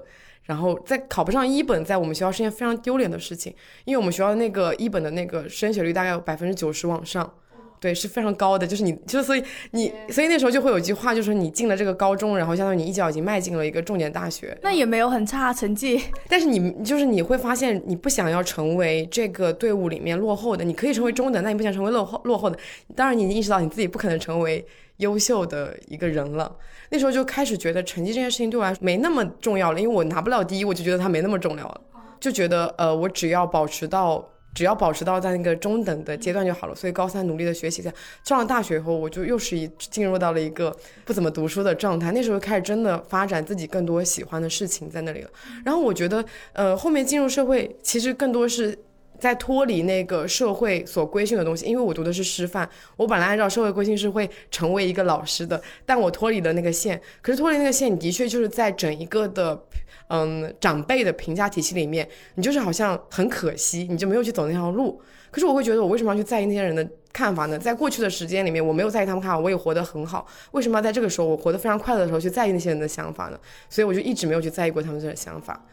然后在考不上一本，在我们学校是件非常丢脸的事情，因为我们学校的那个一本的那个升学率大概有百分之九十往上，对，是非常高的。就是你，就所以你，所以那时候就会有一句话，就是你进了这个高中，然后相当于你一脚已经迈进了一个重点大学。那也没有很差成绩，但是你就是你会发现，你不想要成为这个队伍里面落后的，你可以成为中等，但你不想成为落后落后的。当然，你意识到你自己不可能成为优秀的一个人了。那时候就开始觉得成绩这件事情对我来说没那么重要了，因为我拿不了第一，我就觉得它没那么重要了，就觉得呃，我只要保持到只要保持到在那个中等的阶段就好了。所以高三努力的学习，在上了大学以后，我就又是一进入到了一个不怎么读书的状态。那时候开始真的发展自己更多喜欢的事情在那里了。然后我觉得呃，后面进入社会其实更多是在脱离那个社会所规训的东西，因为我读的是师范，我本来按照社会规训是会成为一个老师的，但我脱离了那个线。可是脱离那个线，你的确就是在整一个的，嗯，长辈的评价体系里面，你就是好像很可惜，你就没有去走那条路。可是我会觉得，我为什么要去在意那些人的看法呢？在过去的时间里面，我没有在意他们看法，我也活得很好。为什么要在这个时候，我活得非常快乐的时候去在意那些人的想法呢？所以我就一直没有去在意过他们这种想法。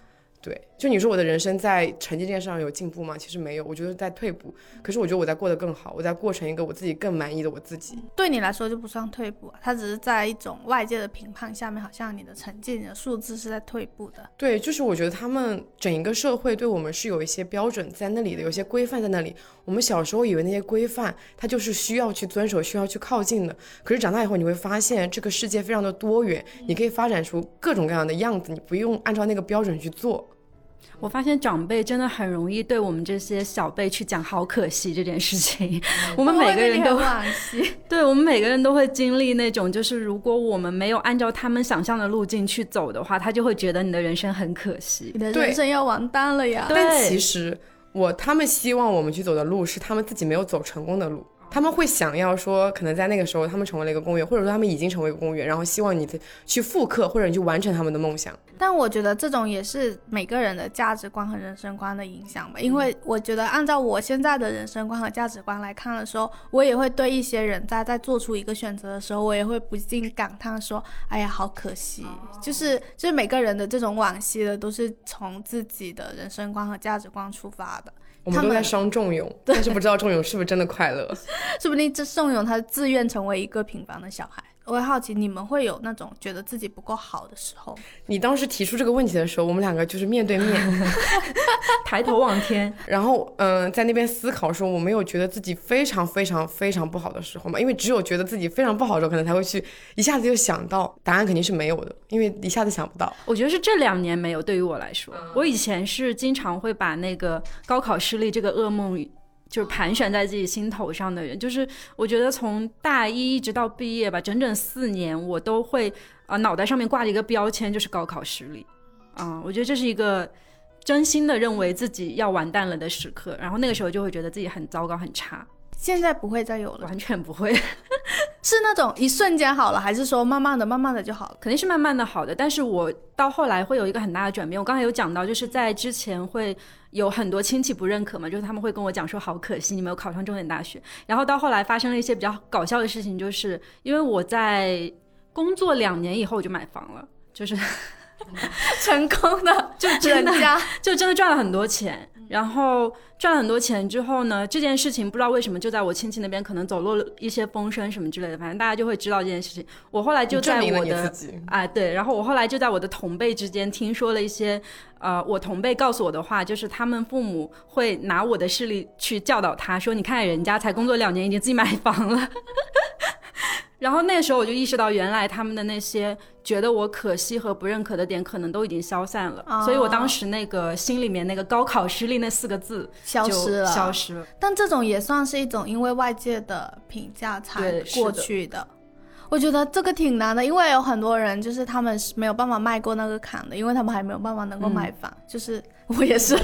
对，就你说我的人生在成绩这件事上有进步吗？其实没有，我觉得在退步。可是我觉得我在过得更好，我在过成一个我自己更满意的我自己。对你来说就不算退步，它只是在一种外界的评判下面，好像你的成绩、你的数字是在退步的。对，就是我觉得他们整一个社会对我们是有一些标准在那里的，有些规范在那里。我们小时候以为那些规范，它就是需要去遵守、需要去靠近的。可是长大以后，你会发现这个世界非常的多元，你可以发展出各种各样的样子，你不用按照那个标准去做。我发现长辈真的很容易对我们这些小辈去讲“好可惜”这件事情。*laughs* 我们每个人都惋惜，*laughs* 对我们每个人都会经历那种，就是如果我们没有按照他们想象的路径去走的话，他就会觉得你的人生很可惜，你的人生要完蛋了呀。但其实我他们希望我们去走的路是他们自己没有走成功的路。他们会想要说，可能在那个时候，他们成为了一个公务员，或者说他们已经成为一个公务员，然后希望你去复刻，或者你去完成他们的梦想。但我觉得这种也是每个人的价值观和人生观的影响吧，因为我觉得按照我现在的人生观和价值观来看的时候，我也会对一些人在在做出一个选择的时候，我也会不禁感叹说，哎呀，好可惜。就是就是每个人的这种惋惜的，都是从自己的人生观和价值观出发的。我们都在伤仲永，但是不知道仲永是不是真的快乐。*laughs* *laughs* 说不定这宋勇他自愿成为一个平凡的小孩。我会好奇，你们会有那种觉得自己不够好的时候？你当时提出这个问题的时候，我们两个就是面对面，*laughs* 抬头望天，*laughs* 然后嗯，在那边思考说，我没有觉得自己非常非常非常不好的时候嘛？因为只有觉得自己非常不好的时候，可能才会去一下子就想到答案，肯定是没有的，因为一下子想不到。我觉得是这两年没有，对于我来说，我以前是经常会把那个高考失利这个噩梦。就是盘旋在自己心头上的人，就是我觉得从大一一直到毕业吧，整整四年，我都会啊脑袋上面挂着一个标签，就是高考失利，啊，我觉得这是一个真心的认为自己要完蛋了的时刻，然后那个时候就会觉得自己很糟糕很差。现在不会再有了，完全不会，*laughs* 是那种一瞬间好了，还是说慢慢的、慢慢的就好了？肯定是慢慢的好的。但是我到后来会有一个很大的转变。我刚才有讲到，就是在之前会有很多亲戚不认可嘛，就是他们会跟我讲说，好可惜你没有考上重点大学。然后到后来发生了一些比较搞笑的事情，就是因为我在工作两年以后我就买房了，就是 *laughs* 成功的，就真的就真的赚了很多钱。然后赚了很多钱之后呢，这件事情不知道为什么就在我亲戚那边可能走漏了一些风声什么之类的，反正大家就会知道这件事情。我后来就在我的哎对，然后我后来就在我的同辈之间听说了一些，呃，我同辈告诉我的话，就是他们父母会拿我的事例去教导他说，你看人家才工作两年已经自己买房了。然后那时候我就意识到，原来他们的那些觉得我可惜和不认可的点，可能都已经消散了。所以我当时那个心里面那个高考失利那四个字消失了，消失了。但这种也算是一种因为外界的评价才过去的。我觉得这个挺难的，因为有很多人就是他们是没有办法迈过那个坎的，因为他们还没有办法能够买房。就是 *laughs* 我也是，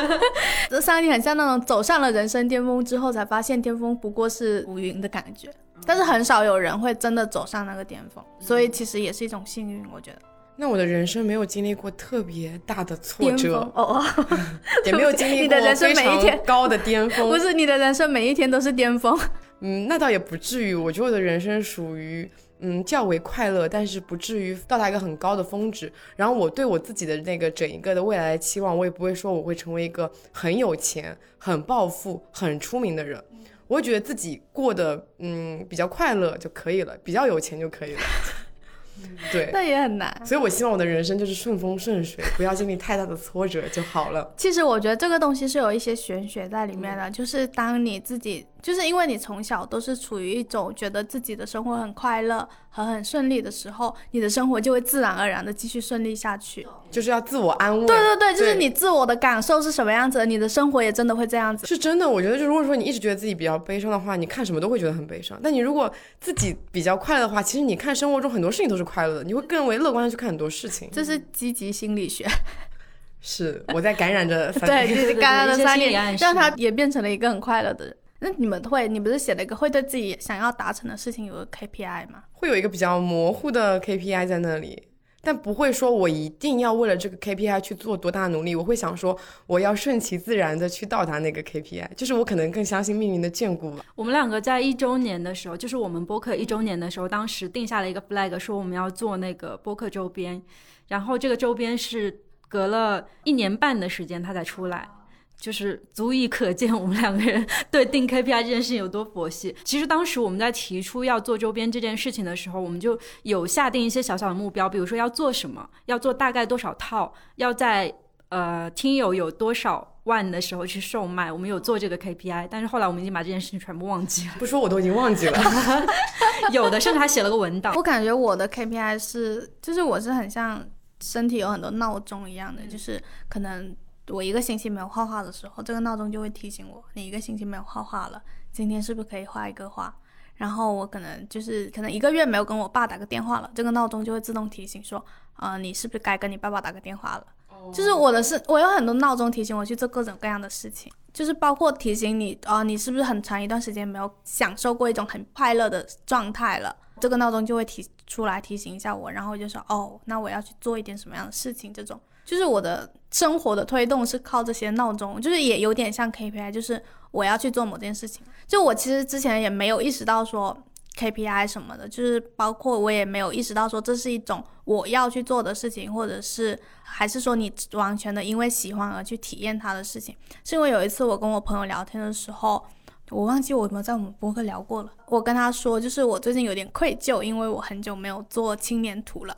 *laughs* 这三年很像那种走上了人生巅峰之后，才发现巅峰不过是浮云的感觉。但是很少有人会真的走上那个巅峰，所以其实也是一种幸运，我觉得。那我的人生没有经历过特别大的挫折哦，*laughs* 也没有经历过非常高的巅峰。不是你的人生每一天都是巅峰。嗯，那倒也不至于。我觉得我的人生属于嗯较为快乐，但是不至于到达一个很高的峰值。然后我对我自己的那个整一个的未来的期望，我也不会说我会成为一个很有钱、很暴富、很出名的人。我会觉得自己过得嗯比较快乐就可以了，比较有钱就可以了。*laughs* 对，那也很难。所以我希望我的人生就是顺风顺水，不要经历太大的挫折就好了。*laughs* 其实我觉得这个东西是有一些玄学在里面的，就是当你自己。就是因为你从小都是处于一种觉得自己的生活很快乐和很顺利的时候，你的生活就会自然而然的继续顺利下去。就是要自我安慰。对对对，就是你自我的感受是什么样子，你的生活也真的会这样子。是真的，我觉得就如果说你一直觉得自己比较悲伤的话，你看什么都会觉得很悲伤。但你如果自己比较快乐的话，其实你看生活中很多事情都是快乐的，你会更为乐观的去看很多事情。这是积极心理学。是我在感染着 *laughs* 三对，就是感染了三年让他也变成了一个很快乐的人。那你们会，你不是写了一个会对自己想要达成的事情有个 KPI 吗？会有一个比较模糊的 KPI 在那里，但不会说我一定要为了这个 KPI 去做多大努力。我会想说，我要顺其自然的去到达那个 KPI，就是我可能更相信命运的眷顾吧。我们两个在一周年的时候，就是我们播客一周年的时候，当时定下了一个 flag，说我们要做那个播客周边，然后这个周边是隔了一年半的时间它才出来。就是足以可见我们两个人对定 KPI 这件事情有多佛系。其实当时我们在提出要做周边这件事情的时候，我们就有下定一些小小的目标，比如说要做什么，要做大概多少套，要在呃听友有多少万的时候去售卖，我们有做这个 KPI。*laughs* 但是后来我们已经把这件事情全部忘记了，不说我都已经忘记了。有的甚至还写了个文档。*laughs* 我感觉我的 KPI 是，就是我是很像身体有很多闹钟一样的，就是可能我一个星期没有画画的时候，这个闹钟就会提醒我，你一个星期没有画画了，今天是不是可以画一个画？然后我可能就是可能一个月没有跟我爸打个电话了，这个闹钟就会自动提醒说，呃，你是不是该跟你爸爸打个电话了？就是我的是，我有很多闹钟提醒我去做各种各样的事情，就是包括提醒你，啊、你是不是很长一段时间没有享受过一种很快乐的状态了？这个闹钟就会提出来提醒一下我，然后我就说，哦，那我要去做一点什么样的事情？这种就是我的生活的推动是靠这些闹钟，就是也有点像 KPI，就是我要去做某件事情。就我其实之前也没有意识到说 KPI 什么的，就是包括我也没有意识到说这是一种我要去做的事情，或者是还是说你完全的因为喜欢而去体验它的事情。是因为有一次我跟我朋友聊天的时候，我忘记我有没有在我们博客聊过了。我跟他说，就是我最近有点愧疚，因为我很久没有做青年图了。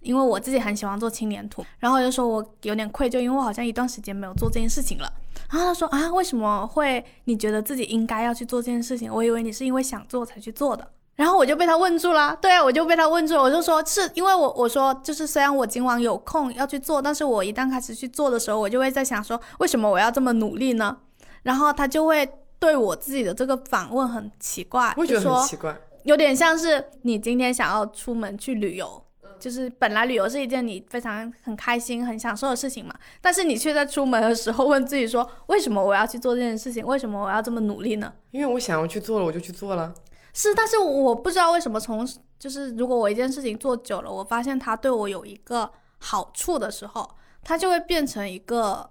因为我自己很喜欢做青年图，然后我就说我有点愧疚，因为我好像一段时间没有做这件事情了。然后他说啊，为什么会你觉得自己应该要去做这件事情？我以为你是因为想做才去做的。然后我就被他问住了，对啊，我就被他问住了，我就说是因为我我说就是虽然我今晚有空要去做，但是我一旦开始去做的时候，我就会在想说为什么我要这么努力呢？然后他就会对我自己的这个反问很奇怪，我觉得就说很奇怪。有点像是你今天想要出门去旅游，就是本来旅游是一件你非常很开心、很享受的事情嘛，但是你却在出门的时候问自己说，为什么我要去做这件事情？为什么我要这么努力呢？因为我想要去做了，我就去做了。是，但是我不知道为什么从就是如果我一件事情做久了，我发现它对我有一个好处的时候，它就会变成一个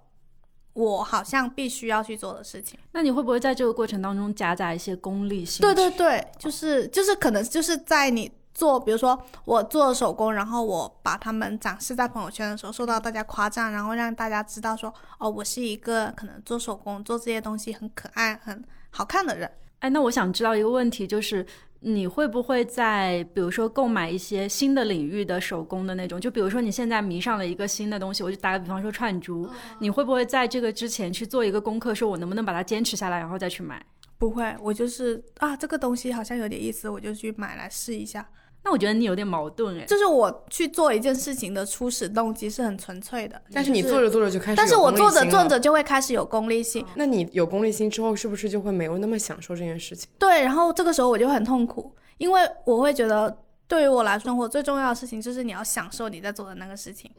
我好像必须要去做的事情。那你会不会在这个过程当中夹杂一些功利性？对对对，就是就是可能就是在你做，比如说我做手工，然后我把它们展示在朋友圈的时候，受到大家夸赞，然后让大家知道说，哦，我是一个可能做手工、做这些东西很可爱、很好看的人。哎，那我想知道一个问题，就是你会不会在比如说购买一些新的领域的手工的那种，就比如说你现在迷上了一个新的东西，我就打个比方说串珠，你会不会在这个之前去做一个功课，说我能不能把它坚持下来，然后再去买？不会，我就是啊，这个东西好像有点意思，我就去买来试一下。那我觉得你有点矛盾哎，就是我去做一件事情的初始动机是很纯粹的，但是你做着做着就开始，但是我做着做，着就会开始有功利性。那你有功利心之后，是不是就会没有那么享受这件事情？对，然后这个时候我就很痛苦，因为我会觉得，对于我来说，生活最重要的事情就是你要享受你在做的那个事情。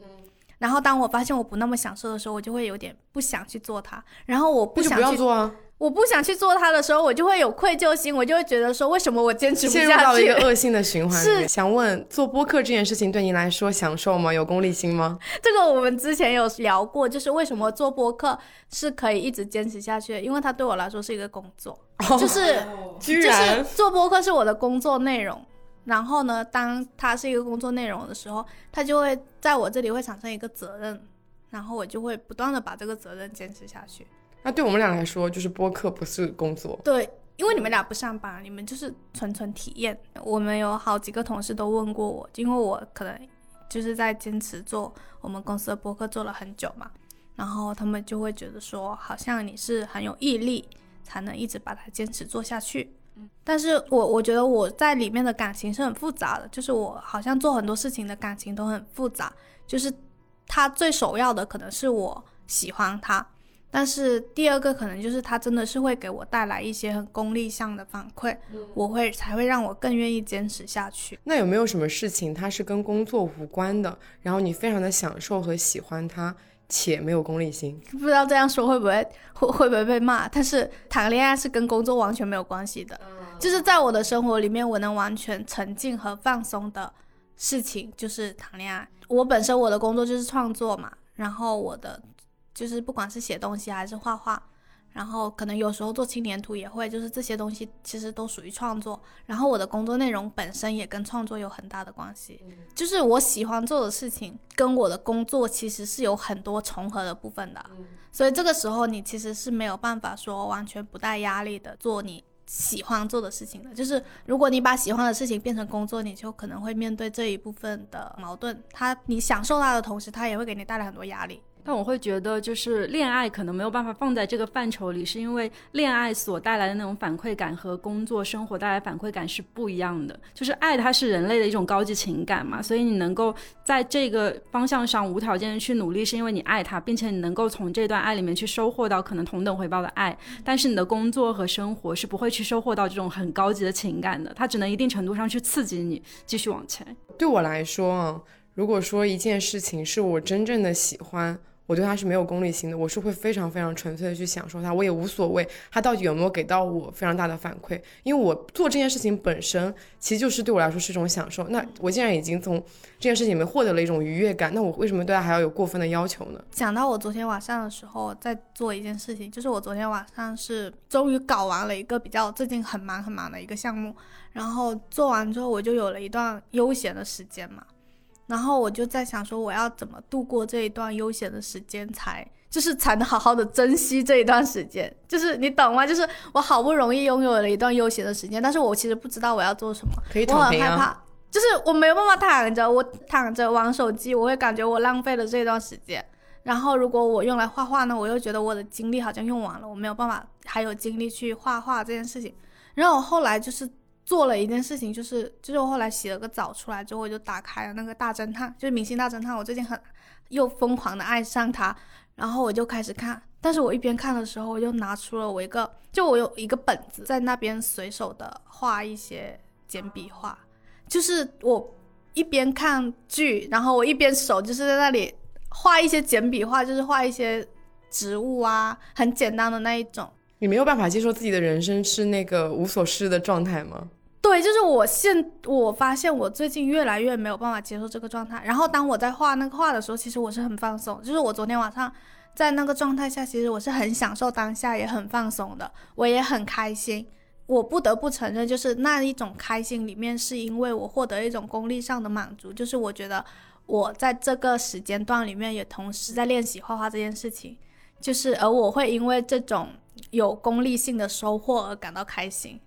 然后当我发现我不那么享受的时候，我就会有点不想去做它。然后我不想去，不要做啊，我不想去做它的时候，我就会有愧疚心，我就会觉得说，为什么我坚持不陷入到了一个？恶性的循环。是 *laughs* 想问，做播客这件事情对你来说享受吗？有功利心吗？这个我们之前有聊过，就是为什么做播客是可以一直坚持下去的，因为它对我来说是一个工作，就是就 *laughs* 居然是做播客是我的工作内容。然后呢，当它是一个工作内容的时候，它就会在我这里会产生一个责任，然后我就会不断的把这个责任坚持下去。那对我们俩来说，就是播客不是工作。对，因为你们俩不上班，你们就是纯纯体验。我们有好几个同事都问过我，因为我可能就是在坚持做我们公司的播客做了很久嘛，然后他们就会觉得说，好像你是很有毅力，才能一直把它坚持做下去。但是我我觉得我在里面的感情是很复杂的，就是我好像做很多事情的感情都很复杂，就是他最首要的可能是我喜欢他，但是第二个可能就是他真的是会给我带来一些很功利向的反馈，我会才会让我更愿意坚持下去。那有没有什么事情它是跟工作无关的，然后你非常的享受和喜欢它，且没有功利心。不知道这样说会不会会 *laughs* 会不会被骂？但是谈恋爱是跟工作完全没有关系的，就是在我的生活里面，我能完全沉浸和放松的事情就是谈恋爱。我本身我的工作就是创作嘛，然后我的就是不管是写东西还是画画，然后可能有时候做青年图也会，就是这些东西其实都属于创作。然后我的工作内容本身也跟创作有很大的关系，就是我喜欢做的事情跟我的工作其实是有很多重合的部分的。所以这个时候你其实是没有办法说完全不带压力的做你喜欢做的事情的。就是如果你把喜欢的事情变成工作，你就可能会面对这一部分的矛盾。它你享受它的同时，它也会给你带来很多压力。但我会觉得，就是恋爱可能没有办法放在这个范畴里，是因为恋爱所带来的那种反馈感和工作生活带来反馈感是不一样的。就是爱，它是人类的一种高级情感嘛，所以你能够在这个方向上无条件的去努力，是因为你爱他，并且你能够从这段爱里面去收获到可能同等回报的爱。但是你的工作和生活是不会去收获到这种很高级的情感的，它只能一定程度上去刺激你继续往前。对我来说啊，如果说一件事情是我真正的喜欢，我对他是没有功利心的，我是会非常非常纯粹的去享受他，我也无所谓他到底有没有给到我非常大的反馈，因为我做这件事情本身其实就是对我来说是一种享受。那我既然已经从这件事情里面获得了一种愉悦感，那我为什么对他还要有过分的要求呢？讲到我昨天晚上的时候在做一件事情，就是我昨天晚上是终于搞完了一个比较最近很忙很忙的一个项目，然后做完之后我就有了一段悠闲的时间嘛，然后我就在想说我要怎么度过这一段悠闲的时间才。就是才能好好的珍惜这一段时间，就是你懂吗？就是我好不容易拥有了一段悠闲的时间，但是我其实不知道我要做什么，可以我。很害怕，就是我没有办法躺着，我躺着玩手机，我会感觉我浪费了这段时间。然后如果我用来画画呢，我又觉得我的精力好像用完了，我没有办法还有精力去画画这件事情。然后我后来就是做了一件事情，就是就是我后来洗了个澡出来之后，我就打开了那个大侦探，就是明星大侦探，我最近很又疯狂的爱上它，然后我就开始看。但是我一边看的时候，我就拿出了我一个，就我有一个本子在那边随手的画一些简笔画，就是我一边看剧，然后我一边手就是在那里画一些简笔画，就是画一些植物啊，很简单的那一种。你没有办法接受自己的人生是那个无所事的状态吗？对，就是我现我发现我最近越来越没有办法接受这个状态。然后当我在画那个画的时候，其实我是很放松。就是我昨天晚上在那个状态下，其实我是很享受当下，也很放松的，我也很开心。我不得不承认，就是那一种开心里面，是因为我获得一种功利上的满足，就是我觉得我在这个时间段里面也同时在练习画画这件事情，就是而我会因为这种有功利性的收获而感到开心。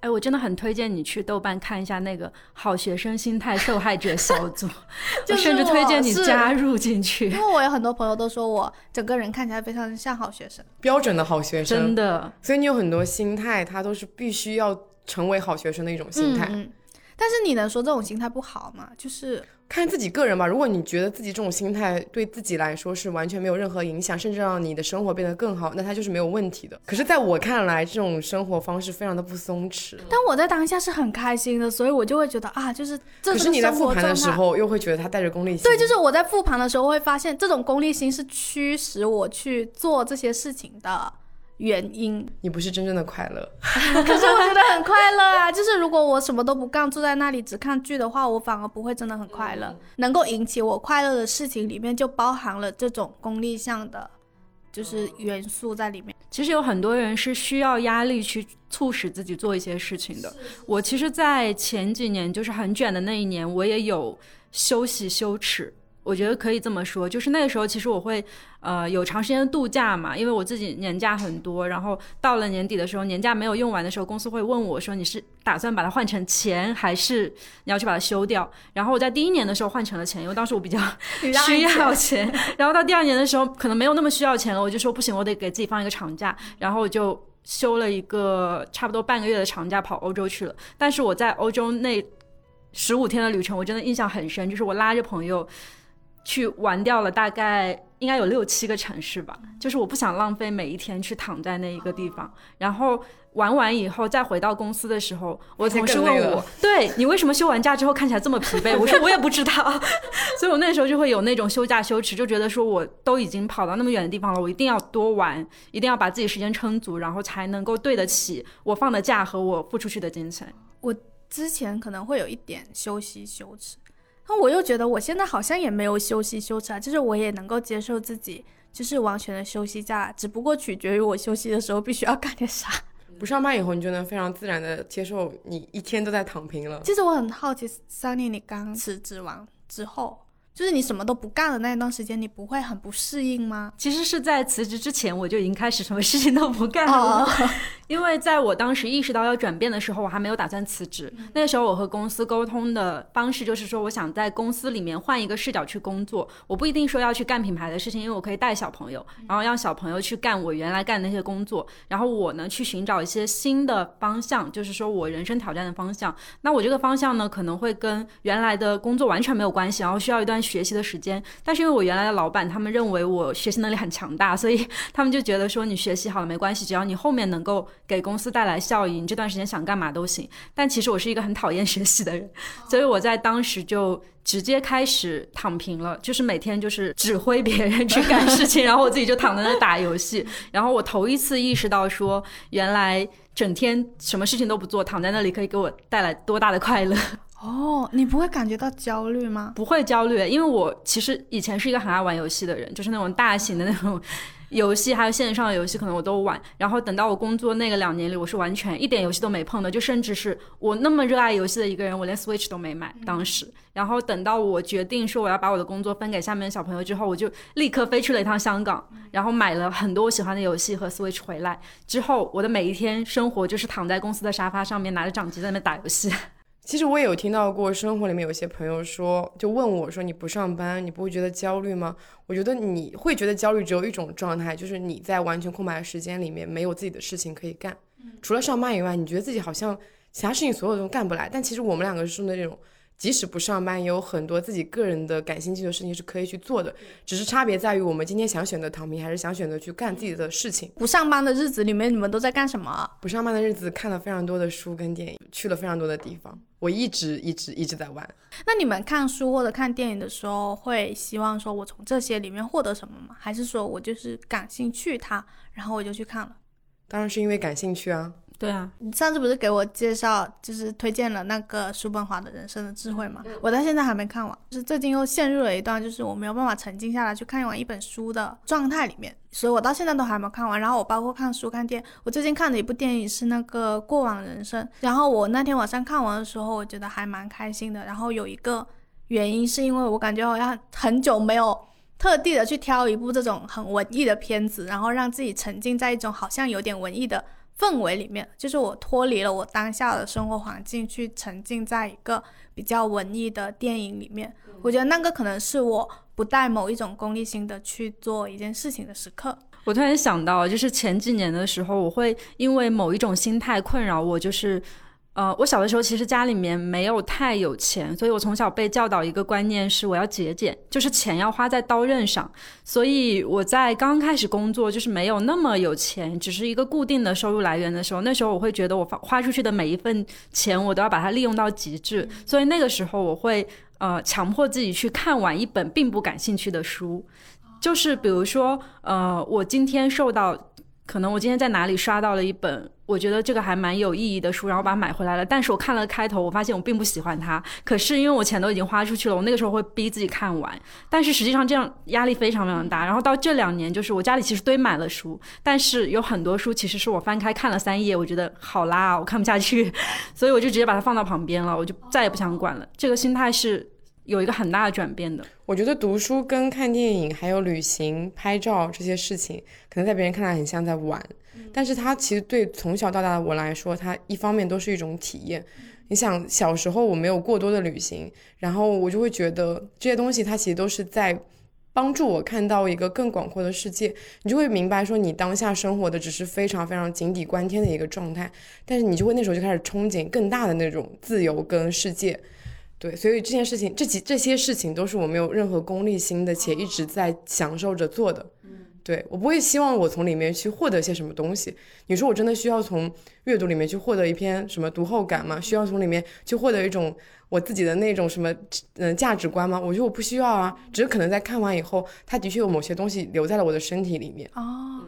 哎，我真的很推荐你去豆瓣看一下那个好学生心态受害者小组，*laughs* 就是我甚至推荐你加入进去因。为我有很多朋友都说我整个人看起来非常像好学生。标准的好学生，真的，所以你有很多心态，它都是必须要成为好学生的一种心态。嗯嗯。但是你能说这种心态不好吗？就是看自己个人吧。如果你觉得自己这种心态对自己来说是完全没有任何影响，甚至让你的生活变得更好，那它就是没有问题的。可是，在我看来，这种生活方式非常的不松弛。但我在当下是很开心的，所以我就会觉得啊，就是这可是你在复盘的。时候，又会觉得他带着功利心。对，就是我在复盘的时候会发现，这种功利心是驱使我去做这些事情的原因。你不是真正的快乐。*laughs* 可是我觉得很快乐啊！就是如果我什么都不干，坐在那里只看剧的话，我反而不会真的很快乐。能够引起我快乐的事情里面，就包含了这种功利项的，就是元素在里面。其实有很多人是需要压力去促使自己做一些事情的。我其实，在前几年，就是很卷的那一年，我也有休息羞耻。我觉得可以这么说，就是那个时候，其实我会，呃，有长时间的度假嘛，因为我自己年假很多，然后到了年底的时候，年假没有用完的时候，公司会问我说，你是打算把它换成钱，还是你要去把它休掉？然后我在第一年的时候换成了钱，因为当时我比较 *laughs* 需要钱，然后到第二年的时候，可能没有那么需要钱了，我就说不行，我得给自己放一个长假，然后我就休了一个差不多半个月的长假，跑欧洲去了。但是我在欧洲那十五天的旅程，我真的印象很深，就是我拉着朋友。去玩掉了大概应该有六七个城市吧，就是我不想浪费每一天去躺在那一个地方，然后。玩完以后再回到公司的时候，我同事问我：“ *laughs* 对你为什么休完假之后看起来这么疲惫？”我说：“ *laughs* 我也不知道。*laughs* ”所以，我那时候就会有那种休假羞耻，就觉得说我都已经跑到那么远的地方了，我一定要多玩，一定要把自己时间撑足，然后才能够对得起我放的假和我付出去的精神。我之前可能会有一点休息羞耻，那我又觉得我现在好像也没有休息休耻啊，就是我也能够接受自己就是完全的休息假，只不过取决于我休息的时候必须要干点啥。*laughs* 不上班以后，你就能非常自然的接受你一天都在躺平了。其实我很好奇，，Sunny，你刚辞职完之后。就是你什么都不干的那一段时间，你不会很不适应吗？其实是在辞职之前，我就已经开始什么事情都不干了。*laughs* 因为在我当时意识到要转变的时候，我还没有打算辞职。那个时候，我和公司沟通的方式就是说，我想在公司里面换一个视角去工作。我不一定说要去干品牌的事情，因为我可以带小朋友，然后让小朋友去干我原来干的那些工作。然后我呢，去寻找一些新的方向，就是说我人生挑战的方向。那我这个方向呢，可能会跟原来的工作完全没有关系，然后需要一段。学习的时间，但是因为我原来的老板他们认为我学习能力很强大，所以他们就觉得说你学习好了没关系，只要你后面能够给公司带来效益，你这段时间想干嘛都行。但其实我是一个很讨厌学习的人，所以我在当时就直接开始躺平了，就是每天就是指挥别人去干事情，然后我自己就躺在那打游戏。然后我头一次意识到说，原来整天什么事情都不做，躺在那里可以给我带来多大的快乐。哦，你不会感觉到焦虑吗？不会焦虑，因为我其实以前是一个很爱玩游戏的人，就是那种大型的那种 *laughs* 游戏，还有线上的游戏，可能我都玩。然后等到我工作那个两年里，我是完全一点游戏都没碰的，就甚至是我那么热爱游戏的一个人，我连 Switch 都没买当时。然后等到我决定说我要把我的工作分给下面的小朋友之后，我就立刻飞去了一趟香港，然后买了很多我喜欢的游戏和 Switch 回来。之后我的每一天生活就是躺在公司的沙发上面，拿着掌机在那边打游戏。其实我也有听到过，生活里面有些朋友说，就问我说：“你不上班，你不会觉得焦虑吗？”我觉得你会觉得焦虑，只有一种状态，就是你在完全空白的时间里面没有自己的事情可以干，除了上班以外，你觉得自己好像其他事情所有都干不来。但其实我们两个是那种。即使不上班，也有很多自己个人的感兴趣的事情是可以去做的，只是差别在于我们今天想选择躺平，还是想选择去干自己的事情。不上班的日子里面，你们都在干什么？不上班的日子，看了非常多的书跟电影，去了非常多的地方。我一直一直一直在玩。那你们看书或者看电影的时候，会希望说我从这些里面获得什么吗？还是说我就是感兴趣它，然后我就去看了？当然是因为感兴趣啊。对啊，你上次不是给我介绍，就是推荐了那个叔本华的人生的智慧嘛？我到现在还没看完，就是最近又陷入了一段，就是我没有办法沉浸下来去看完一本书的状态里面，所以我到现在都还没有看完。然后我包括看书、看电，我最近看的一部电影是那个《过往人生》，然后我那天晚上看完的时候，我觉得还蛮开心的。然后有一个原因是因为我感觉好像很久没有特地的去挑一部这种很文艺的片子，然后让自己沉浸在一种好像有点文艺的。氛围里面，就是我脱离了我当下的生活环境，去沉浸在一个比较文艺的电影里面。我觉得那个可能是我不带某一种功利心的去做一件事情的时刻。我突然想到，就是前几年的时候，我会因为某一种心态困扰我，就是。呃，我小的时候其实家里面没有太有钱，所以我从小被教导一个观念是我要节俭，就是钱要花在刀刃上。所以我在刚开始工作，就是没有那么有钱，只是一个固定的收入来源的时候，那时候我会觉得我花花出去的每一份钱，我都要把它利用到极致。所以那个时候我会呃强迫自己去看完一本并不感兴趣的书，就是比如说呃，我今天受到。可能我今天在哪里刷到了一本，我觉得这个还蛮有意义的书，然后把它买回来了。但是我看了开头，我发现我并不喜欢它。可是因为我钱都已经花出去了，我那个时候会逼自己看完。但是实际上这样压力非常非常大。然后到这两年，就是我家里其实堆满了书，但是有很多书其实是我翻开看了三页，我觉得好拉，我看不下去，所以我就直接把它放到旁边了，我就再也不想管了。这个心态是。有一个很大的转变的，我觉得读书跟看电影还有旅行、拍照这些事情，可能在别人看来很像在玩，但是它其实对从小到大的我来说，它一方面都是一种体验。你想小时候我没有过多的旅行，然后我就会觉得这些东西它其实都是在帮助我看到一个更广阔的世界。你就会明白说，你当下生活的只是非常非常井底观天的一个状态，但是你就会那时候就开始憧憬更大的那种自由跟世界。对，所以这件事情，这几这些事情都是我没有任何功利心的，且一直在享受着做的。对我不会希望我从里面去获得些什么东西。你说我真的需要从阅读里面去获得一篇什么读后感吗？需要从里面去获得一种我自己的那种什么嗯价值观吗？我觉得我不需要啊，只是可能在看完以后，它的确有某些东西留在了我的身体里面。哦，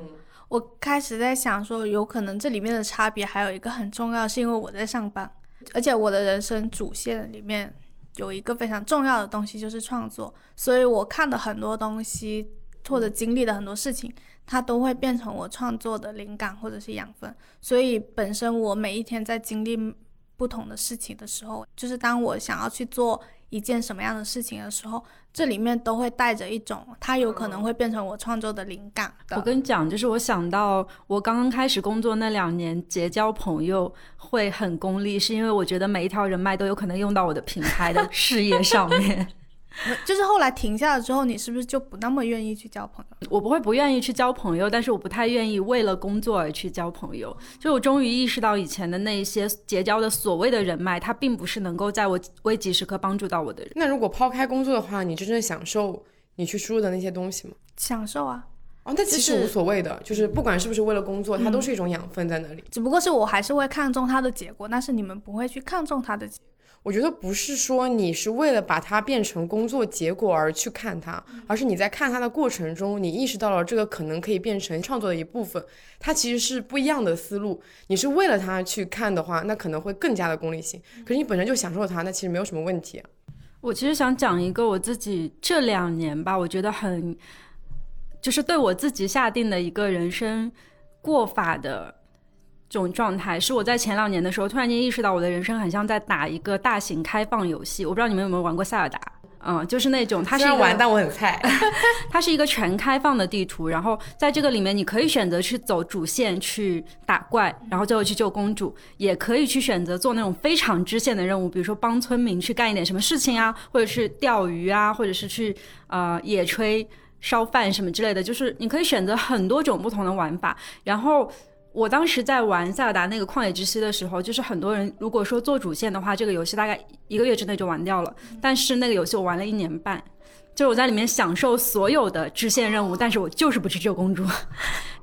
我开始在想说，有可能这里面的差别还有一个很重要，是因为我在上班，而且我的人生主线里面有一个非常重要的东西就是创作，所以我看的很多东西或者经历的很多事情，它都会变成我创作的灵感或者是养分。所以本身我每一天在经历不同的事情的时候，就是当我想要去做一件什么样的事情的时候，这里面都会带着一种，它有可能会变成我创作的灵感的。我跟你讲，就是我想到我刚刚开始工作那两年，结交朋友会很功利，是因为我觉得每一条人脉都有可能用到我的品牌的事业上面。*laughs* 就是后来停下了之后，你是不是就不那么愿意去交朋友？我不会不愿意去交朋友，但是我不太愿意为了工作而去交朋友。就我终于意识到，以前的那些结交的所谓的人脉，它并不是能够在我危急时刻帮助到我的人。那如果抛开工作的话，你真正享受你去输入的那些东西吗？享受啊，哦，那其实无所谓的，就是不管是不是为了工作，它都是一种养分在那里。只不过是我还是会看重它的结果，但是你们不会去看重它的结果。我觉得不是说你是为了把它变成工作结果而去看它，而是你在看它的过程中，你意识到了这个可能可以变成创作的一部分，它其实是不一样的思路。你是为了它去看的话，那可能会更加的功利性。可是你本身就享受它，那其实没有什么问题啊。我其实想讲一个我自己这两年吧，我觉得很，就是对我自己下定的一个人生过法的这种状态，是我在前两年的时候突然间意识到，我的人生很像在打一个大型开放游戏。我不知道你们有没有玩过塞尔达，嗯，就是那种它是玩，但我很菜。*laughs* 它是一个全开放的地图，然后在这个里面，你可以选择去走主线去打怪，然后最后去救公主，也可以去选择做那种非常支线的任务，比如说帮村民去干一点什么事情啊，或者是钓鱼啊，或者是去呃野炊、烧饭什么之类的，就是你可以选择很多种不同的玩法。然后我当时在玩塞尔达那个旷野之息的时候，就是很多人如果说做主线的话，这个游戏大概一个月之内就玩掉了，但是那个游戏我玩了一年半。就是我在里面享受所有的支线任务，但是我就是不去救公主。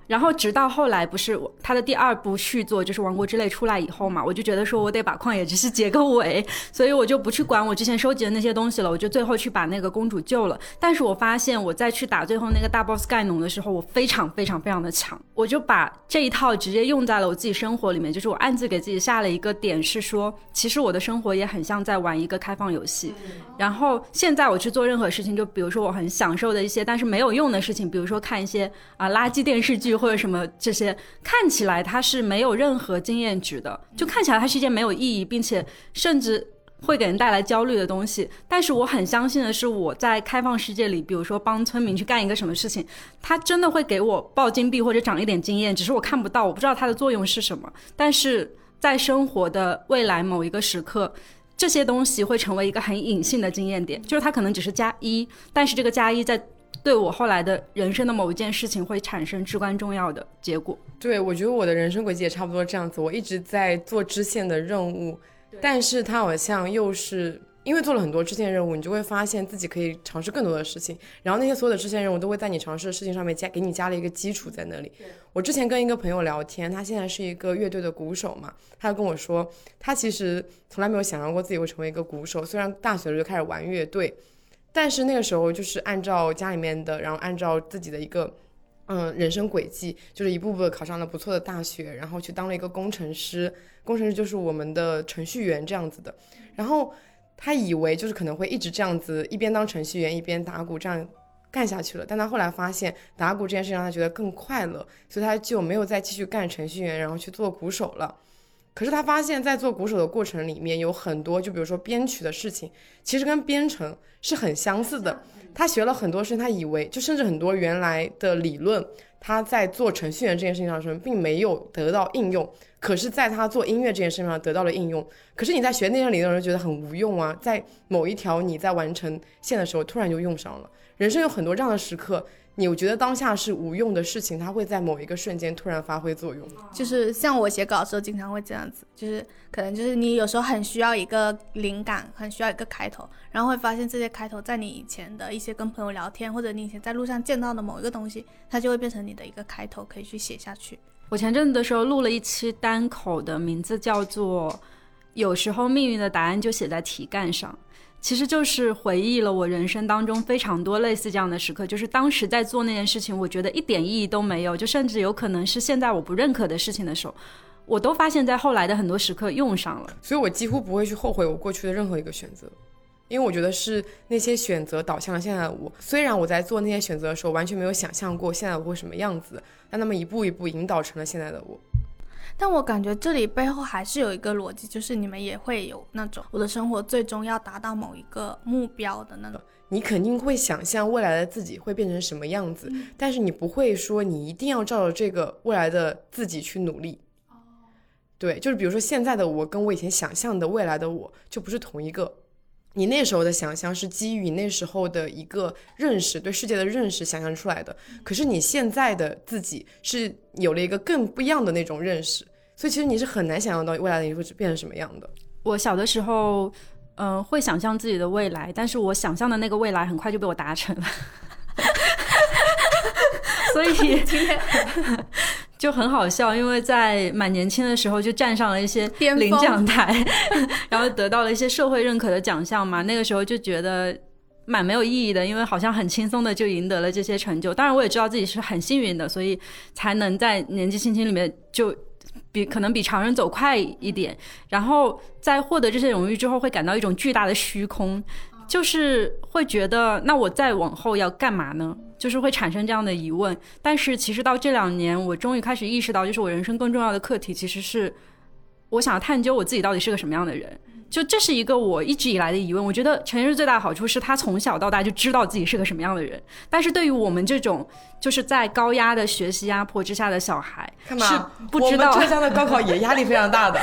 然后直到后来，不是他的第二部续作就是《王国之泪》出来以后嘛，我就觉得说我得把旷野之息结个尾，所以我就不去管我之前收集的那些东西了，我就最后去把那个公主救了。但是我发现我再去打最后那个大 boss 盖农的时候，我非常非常非常的强，我就把这一套直接用在了我自己生活里面，就是我暗自给自己下了一个点，是说其实我的生活也很像在玩一个开放游戏。然后现在我去做任何事情，就比如说我很享受的一些但是没有用的事情，比如说看一些啊、垃圾电视剧或者什么这些，看起来它是没有任何经验值的，就看起来它是一件没有意义，并且甚至。会给人带来焦虑的东西，但是我很相信的是，我在开放世界里，比如说帮村民去干一个什么事情，它真的会给我爆金币或者涨一点经验，只是我看不到，我不知道它的作用是什么。但是在生活的未来某一个时刻，这些东西会成为一个很隐性的经验点，就是它可能只是加一，但是这个加一在对我后来的人生的某一件事情会产生至关重要的结果。对，我觉得我的人生轨迹也差不多这样子。我一直在做支线的任务，但是它好像又是因为做了很多支线任务，你就会发现自己可以尝试更多的事情。然后那些所有的支线任务都会在你尝试的事情上面加给你加了一个基础在那里。我之前跟一个朋友聊天，他现在是一个乐队的鼓手嘛，他就跟我说，他其实从来没有想象过自己会成为一个鼓手。虽然大学的时候就开始玩乐队，但是那个时候就是按照家里面的，然后按照自己的一个。嗯，人生轨迹就是一步步的考上了不错的大学，然后去当了一个工程师，工程师就是我们的程序员这样子的。然后他以为就是可能会一直这样子，一边当程序员一边打鼓这样干下去了。但他后来发现打鼓这件事情让他觉得更快乐，所以他就没有再继续干程序员，然后去做鼓手了。可是他发现，在做鼓手的过程里面，有很多就比如说编曲的事情，其实跟编程是很相似的。他学了很多事情，他以为就甚至很多原来的理论，他在做程序员这件事情上面并没有得到应用，可是在他做音乐这件事情上得到了应用。可是你在学那些理论的时候觉得很无用啊，在某一条你在完成线的时候突然就用上了。人生有很多这样的时刻，你觉得当下是无用的事情，它会在某一个瞬间突然发挥作用。就是像我写稿的时候，经常会这样子，就是可能就是你有时候很需要一个灵感，很需要一个开头，然后会发现这些开头在你以前的一些跟朋友聊天，或者你以前在路上见到的某一个东西，它就会变成你的一个开头，可以去写下去。我前阵子的时候录了一期单口的，名字叫做“有时候命运的答案就写在题干上”。其实就是回忆了我人生当中非常多类似这样的时刻，就是当时在做那件事情，我觉得一点意义都没有，就甚至有可能是现在我不认可的事情的时候，我都发现在后来的很多时刻用上了。所以我几乎不会去后悔我过去的任何一个选择，因为我觉得是那些选择导向了现在的我。虽然我在做那些选择的时候完全没有想象过现在我会什么样子，但他们一步一步引导成了现在的我。但我感觉这里背后还是有一个逻辑，就是你们也会有那种我的生活最终要达到某一个目标的那种。你肯定会想象未来的自己会变成什么样子，但是你不会说你一定要照着这个未来的自己去努力。哦对，就是比如说现在的我跟我以前想象的未来的我就不是同一个。你那时候的想象是基于你那时候的一个认识，对世界的认识想象出来的。可是你现在的自己是有了一个更不一样的那种认识，所以其实你是很难想象到未来的你会变成什么样的。我小的时候，嗯、会想象自己的未来，但是我想象的那个未来很快就被我达成了，*laughs* 所以 *laughs* 就很好笑，因为在蛮年轻的时候就站上了一些领奖台，*laughs* 然后得到了一些社会认可的奖项嘛，那个时候就觉得。蛮没有意义的，因为好像很轻松的就赢得了这些成就。当然，我也知道自己是很幸运的，所以才能在年纪轻轻里面就比可能比常人走快一点。然后在获得这些荣誉之后，会感到一种巨大的虚空，就是会觉得那我再往后要干嘛呢？就是会产生这样的疑问。但是其实到这两年，我终于开始意识到，就是我人生更重要的课题其实是我想要探究我自己到底是个什么样的人。就这是一个我一直以来的疑问。我觉得陈奕迅最大的好处是他从小到大就知道自己是个什么样的人，但是对于我们这种就是在高压的学习压迫之下的小孩，看是，不知道我们浙江的高考也压力非常大的，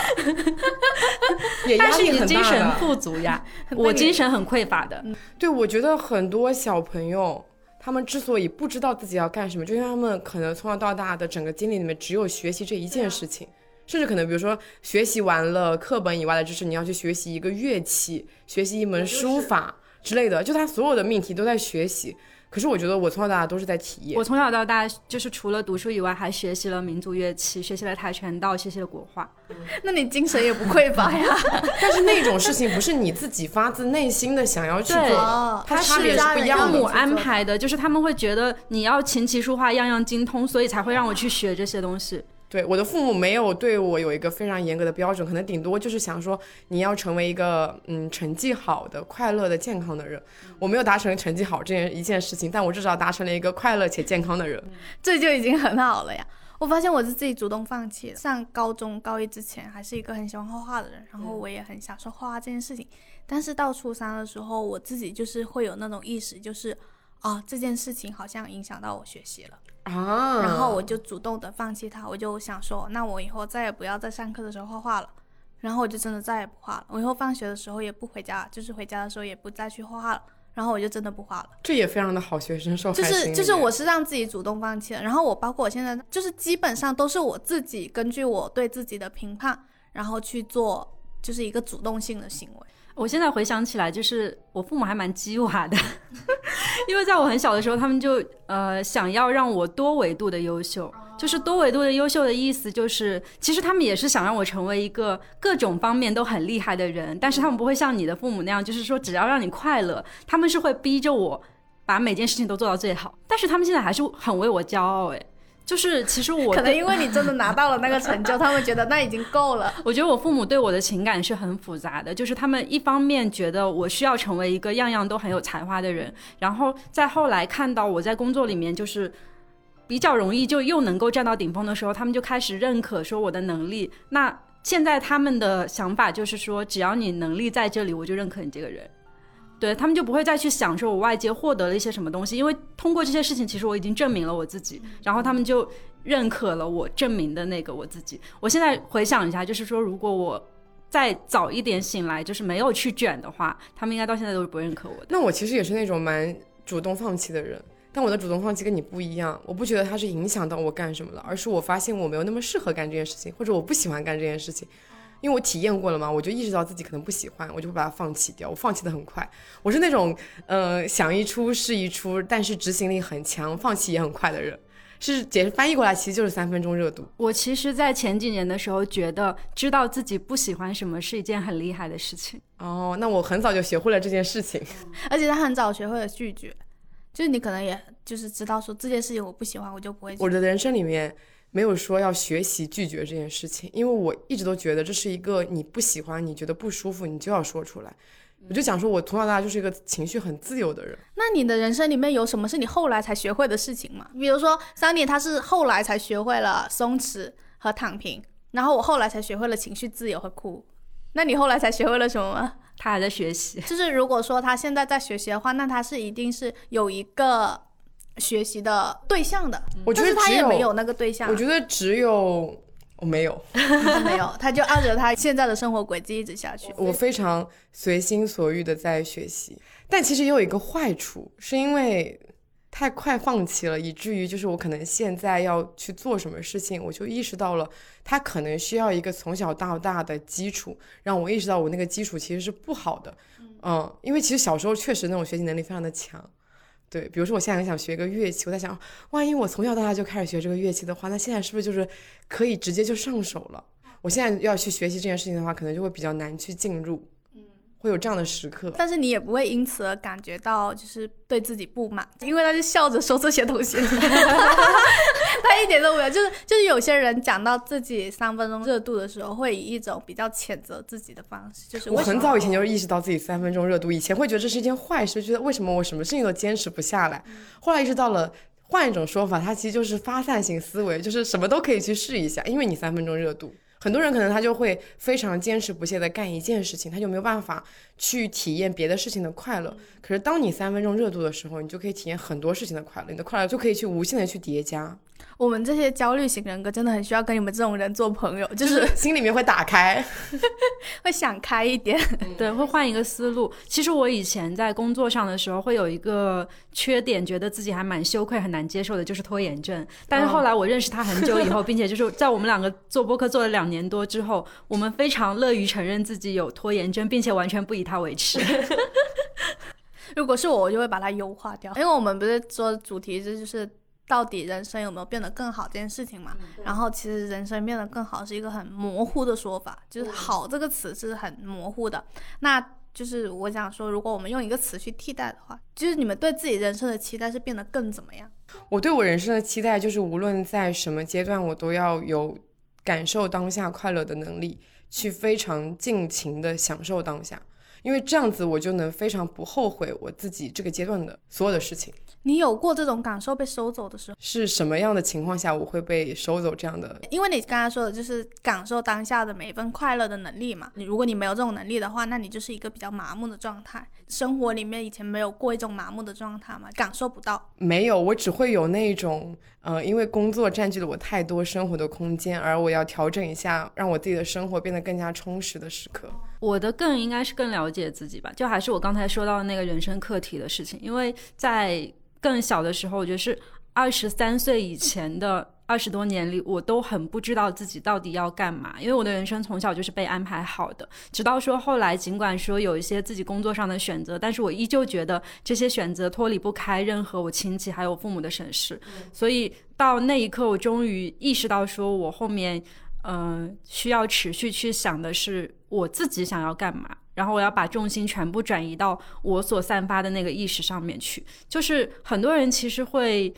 *laughs* 也压但是力你精神很大的。富足呀，*laughs* 我精神很匮乏的。对，我觉得很多小朋友。他们之所以不知道自己要干什么，就因为他们可能从小到大的整个经历里面只有学习这一件事情，甚至可能比如说学习完了课本以外的知识，你要去学习一个乐器，学习一门书法之类的，就他所有的命题都在学习。可是我觉得我从小到大都是在体验我。从小到大就是除了读书以外，还学习了民族乐器，学习了跆拳道，学习了国画。*laughs* 那你精神也不匮乏呀？*laughs* 但是那种事情不是你自己发自内心的想要去做它差别是不一样的父母。安排的，就是他们会觉得你要琴棋书画样样精通，所以才会让我去学这些东西。对，我的父母没有对我有一个非常严格的标准，可能顶多就是想说你要成为一个嗯成绩好的、快乐的、健康的人。我没有达成成绩好这件一件事情，但我至少达成了一个快乐且健康的人。这就已经很好了呀。我发现我是自己主动放弃的。上高中高一之前，还是一个很喜欢画画的人，然后我也很享受画画这件事情。但是到初三的时候，我自己就是会有那种意识，就是啊，这件事情好像影响到我学习了，啊，然后我就主动的放弃它。我就想说，那我以后再也不要在上课的时候画画了。然后我就真的再也不画了。我以后放学的时候也不回家，就是回家的时候也不再去画画了。然后我就真的不画了。这也非常的好学生受就是就是我是让自己主动放弃了，然后我包括我现在就是基本上都是我自己根据我对自己的评判，然后去做就是一个主动性的行为。我现在回想起来，就是我父母还蛮鸡娃的，*laughs* 因为在我很小的时候，他们就呃想要让我多维度的优秀。就是多维度的优秀的意思，就是其实他们也是想让我成为一个各种方面都很厉害的人，但是他们不会像你的父母那样，就是说只要让你快乐，他们是会逼着我把每件事情都做到最好。但是他们现在还是很为我骄傲，哎，就是其实我可能因为你真的拿到了那个成就，*laughs* 他们觉得那已经够了。我觉得我父母对我的情感是很复杂的，就是他们一方面觉得我需要成为一个样样都很有才华的人，然后再后来看到我在工作里面就是比较容易就又能够站到顶峰的时候，他们就开始认可说我的能力。那现在他们的想法就是说，只要你能力在这里，我就认可你这个人。对他们就不会再去想说我外界获得了一些什么东西，因为通过这些事情，其实我已经证明了我自己，然后他们就认可了我证明的那个我自己。我现在回想一下，就是说如果我再早一点醒来，就是没有去卷的话，他们应该到现在都是不认可我的。那我其实也是那种蛮主动放弃的人，但我的主动放弃跟你不一样，我不觉得它是影响到我干什么了，而是我发现我没有那么适合干这件事情，或者我不喜欢干这件事情。因为我体验过了嘛，我就意识到自己可能不喜欢，我就会把它放弃掉。我放弃的很快，我是那种呃想一出是一出，但是执行力很强，放弃也很快的人。是解释翻译过来，其实就是三分钟热度。我其实，在前几年的时候，觉得知道自己不喜欢什么是一件很厉害的事情。哦，那我很早就学会了这件事情，*laughs* 而且他很早学会了拒绝，就是你可能也就是知道说这件事情我不喜欢，我就不会。我的人生里面。没有说要学习拒绝这件事情，因为我一直都觉得这是一个你不喜欢、你觉得不舒服，你就要说出来。我就想说，我从小到大就是一个情绪很自由的人。那你的人生里面有什么是你后来才学会的事情吗？比如说，Sunny 他是后来才学会了松弛和躺平，然后我后来才学会了情绪自由和哭。那你后来才学会了什么吗？他还在学习。就是如果说他现在在学习的话，那他是一定是有一个。学习的对象的，我觉得他也没有那个对象。我觉得只有我没有，*laughs* 没有，他就按着他现在的生活轨迹一直下去。我非常随心所欲的在学习，但其实也有一个坏处，是因为太快放弃了，以至于就是我可能现在要去做什么事情，我就意识到了他可能需要一个从小到大的基础，让我意识到我那个基础其实是不好的。嗯，因为其实小时候确实那种学习能力非常的强。对，比如说我现在很想学一个乐器，我在想，万一我从小到大就开始学这个乐器的话，那现在是不是就是可以直接就上手了？我现在要去学习这件事情的话，可能就会比较难去进入。会有这样的时刻，但是你也不会因此而感觉到就是对自己不满，因为他是笑着说这些东西，*laughs* 他一点都没有。就是就是有些人讲到自己三分钟热度的时候，会以一种比较谴责自己的方式。就是我很早以前就意识到自己三分钟热度，以前会觉得这是一件坏事，觉得为什么我什么事情都坚持不下来。后来意识到了，换一种说法，它其实就是发散型思维，就是什么都可以去试一下，因为你三分钟热度。很多人可能他就会非常坚持不懈的干一件事情，他就没有办法去体验别的事情的快乐。可是当你三分钟热度的时候，你就可以体验很多事情的快乐，你的快乐就可以去无限的去叠加。我们这些焦虑型人格真的很需要跟你们这种人做朋友，就是心里面会打开，*laughs* 会想开一点，对，会换一个思路。其实我以前在工作上的时候，会有一个缺点，觉得自己还蛮羞愧、很难接受的，就是拖延症。但是后来我认识他很久以后，并且就是在我们两个做播客做了两年多之后，我们非常乐于承认自己有拖延症，并且完全不以他为耻。*laughs* *laughs* 如果是我，我就会把它优化掉，因为我们不是说主题这就是。到底人生有没有变得更好这件事情嘛？然后其实人生变得更好是一个很模糊的说法，就是“好”这个词是很模糊的。那就是我想说，如果我们用一个词去替代的话，就是你们对自己人生的期待是变得更怎么样？我对我人生的期待就是，无论在什么阶段，我都要有感受当下快乐的能力，去非常尽情的享受当下，因为这样子我就能非常不后悔我自己这个阶段的所有的事情。你有过这种感受被收走的时候，是什么样的情况下我会被收走这样的？因为你刚才说的就是感受当下的每一份快乐的能力嘛。你如果你没有这种能力的话，那你就是一个比较麻木的状态。生活里面以前没有过一种麻木的状态嘛？感受不到？没有，我只会有那种，呃，因为工作占据了我太多生活的空间，而我要调整一下，让我自己的生活变得更加充实的时刻。我的更应该是更了解自己吧，就还是我刚才说到的那个人生课题的事情，因为在。更小的时候，我觉得是二十三岁以前的二十多年里，我都很不知道自己到底要干嘛。因为我的人生从小就是被安排好的，直到说后来，尽管说有一些自己工作上的选择，但是我依旧觉得这些选择脱离不开任何我亲戚还有父母的审视。所以到那一刻，我终于意识到，说我后面嗯需要持续去想的是我自己想要干嘛。然后我要把重心全部转移到我所散发的那个意识上面去。就是很多人其实会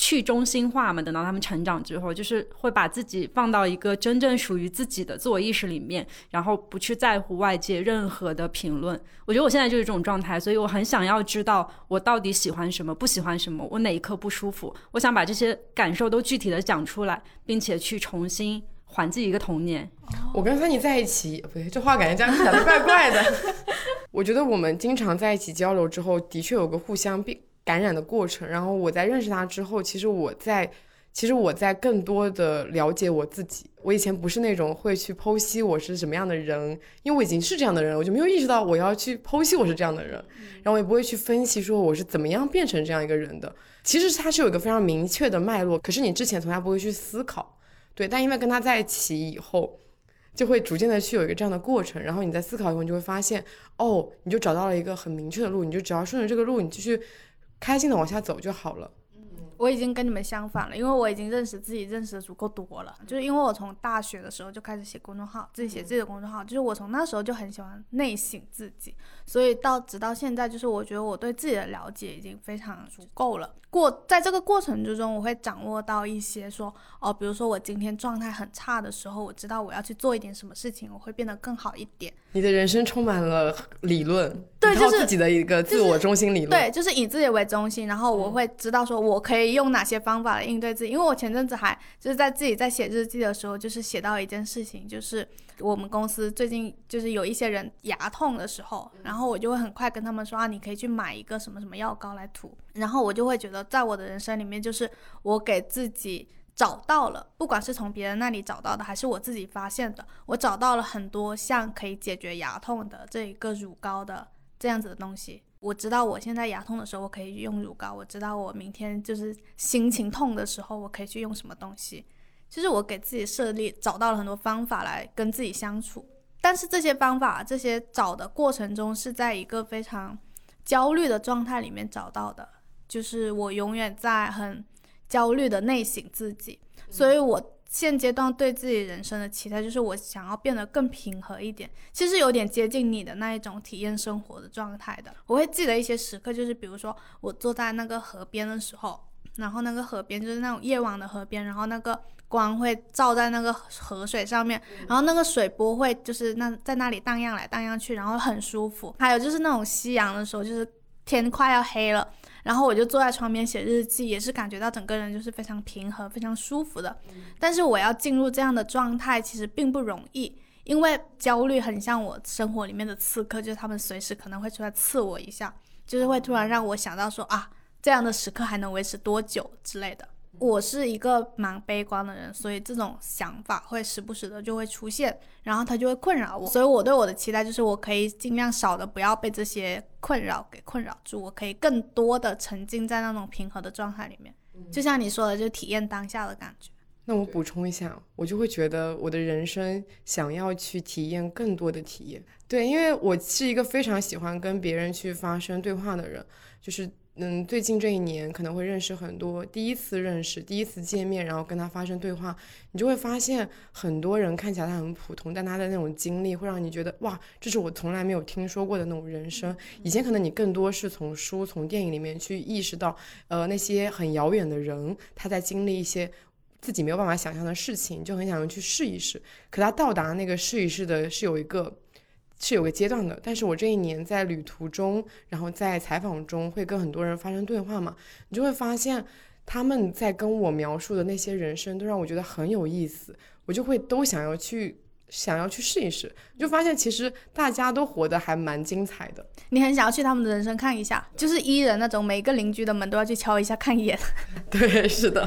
去中心化嘛，等到他们成长之后，就是会把自己放到一个真正属于自己的自我意识里面，然后不去在乎外界任何的评论。我觉得我现在就是这种状态，所以我很想要知道我到底喜欢什么，不喜欢什么，我哪一刻不舒服，我想把这些感受都具体的讲出来，并且去重新。还自己一个童年。*laughs* 我跟芬妮在一起，不对，这话感觉这样讲的怪怪的。*laughs* 我觉得我们经常在一起交流之后，的确有个互相感染的过程。然后我在认识他之后，其实我在其实我在更多的了解我自己。我以前不是那种会去剖析我是什么样的人，因为我已经是这样的人，我就没有意识到我要去剖析我是这样的人，然后我也不会去分析说我是怎么样变成这样一个人的。其实他是有一个非常明确的脉络，可是你之前从来不会去思考，对。但因为跟他在一起以后，就会逐渐的去有一个这样的过程，然后你在思考以后，你就会发现，哦，你就找到了一个很明确的路，你就只要顺着这个路，你继续开心的往下走就好了。嗯我已经跟你们相反了，因为我已经认识自己认识的足够多了。就是因为我从大学的时候就开始写公众号，自己写自己的公众号，就是我从那时候就很喜欢内省自己，所以到直到现在，就是我觉得我对自己的了解已经非常足够了。过在这个过程之中，我会掌握到一些说，哦，比如说我今天状态很差的时候，我知道我要去做一点什么事情，我会变得更好一点。你的人生充满了理论，对，就是自己的一个自我中心理论。对，就是以自己为中心，然后我会知道说我可以用哪些方法来应对自己。因为我前阵子还就是在自己在写日记的时候，就是写到一件事情，就是我们公司最近就是有一些人牙痛的时候，然后然后我就会很快跟他们说啊，你可以去买一个什么什么药膏来涂，然后我就会觉得在我的人生里面，就是我给自己。找到了，不管是从别人那里找到的，还是我自己发现的，我找到了很多像可以解决牙痛的这一个乳膏的这样子的东西。我知道我现在牙痛的时候，我可以用乳膏；我知道我明天就是心情痛的时候，我可以去用什么东西。就是我给自己设立，找到了很多方法来跟自己相处。但是这些方法，这些找的过程中，是在一个非常焦虑的状态里面找到的，就是我永远在很。焦虑的内省自己，所以我现阶段对自己人生的期待就是我想要变得更平和一点，其实有点接近你的那一种体验生活的状态的。我会记得一些时刻，就是比如说我坐在那个河边的时候，然后那个河边就是那种夜晚的河边，然后那个光会照在那个河水上面，然后那个水波会就是那在那里荡漾来荡漾去，然后很舒服。还有就是那种夕阳的时候，就是天快要黑了。然后我就坐在窗边写日记，也是感觉到整个人就是非常平和、非常舒服的。但是我要进入这样的状态，其实并不容易，因为焦虑很像我生活里面的刺客，就是他们随时可能会出来刺我一下，就是会突然让我想到说啊，这样的时刻还能维持多久之类的。我是一个蛮悲观的人，所以这种想法会时不时的就会出现，然后它就会困扰我。所以我对我的期待就是，我可以尽量少的不要被这些困扰给困扰住，我可以更多的沉浸在那种平和的状态里面。就像你说的，就体验当下的感觉。那我补充一下，我就会觉得我的人生想要去体验更多的体验。对，因为我是一个非常喜欢跟别人去发生对话的人，就是。嗯，最近这一年可能会认识很多第一次认识、第一次见面，然后跟他发生对话，你就会发现很多人看起来他很普通，但他的那种经历会让你觉得哇，这是我从来没有听说过的那种人生。以前可能你更多是从书、从电影里面去意识到，呃，那些很遥远的人他在经历一些自己没有办法想象的事情，就很想要去试一试。可他到达那个试一试的是有一个。是有个阶段的，但是我这一年在旅途中，然后在采访中会跟很多人发生对话嘛，你就会发现他们在跟我描述的那些人生都让我觉得很有意思，我就会都想要去。想要去试一试，就发现其实大家都活得还蛮精彩的。你很想要去他们的人生看一下，就是伊人那种，每个邻居的门都要去敲一下看一眼。*laughs* 对，是的。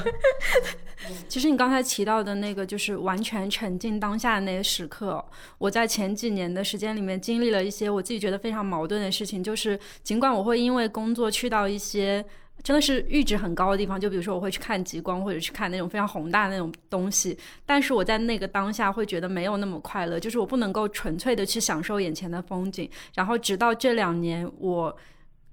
其实你刚才提到的那个，就是完全沉浸当下的那个时刻。我在前几年的时间里面经历了一些我自己觉得非常矛盾的事情，就是尽管我会因为工作去到一些。真的是阈值很高的地方，就比如说我会去看极光，或者去看那种非常宏大的那种东西，但是我在那个当下会觉得没有那么快乐，就是我不能够纯粹的去享受眼前的风景。然后直到这两年，我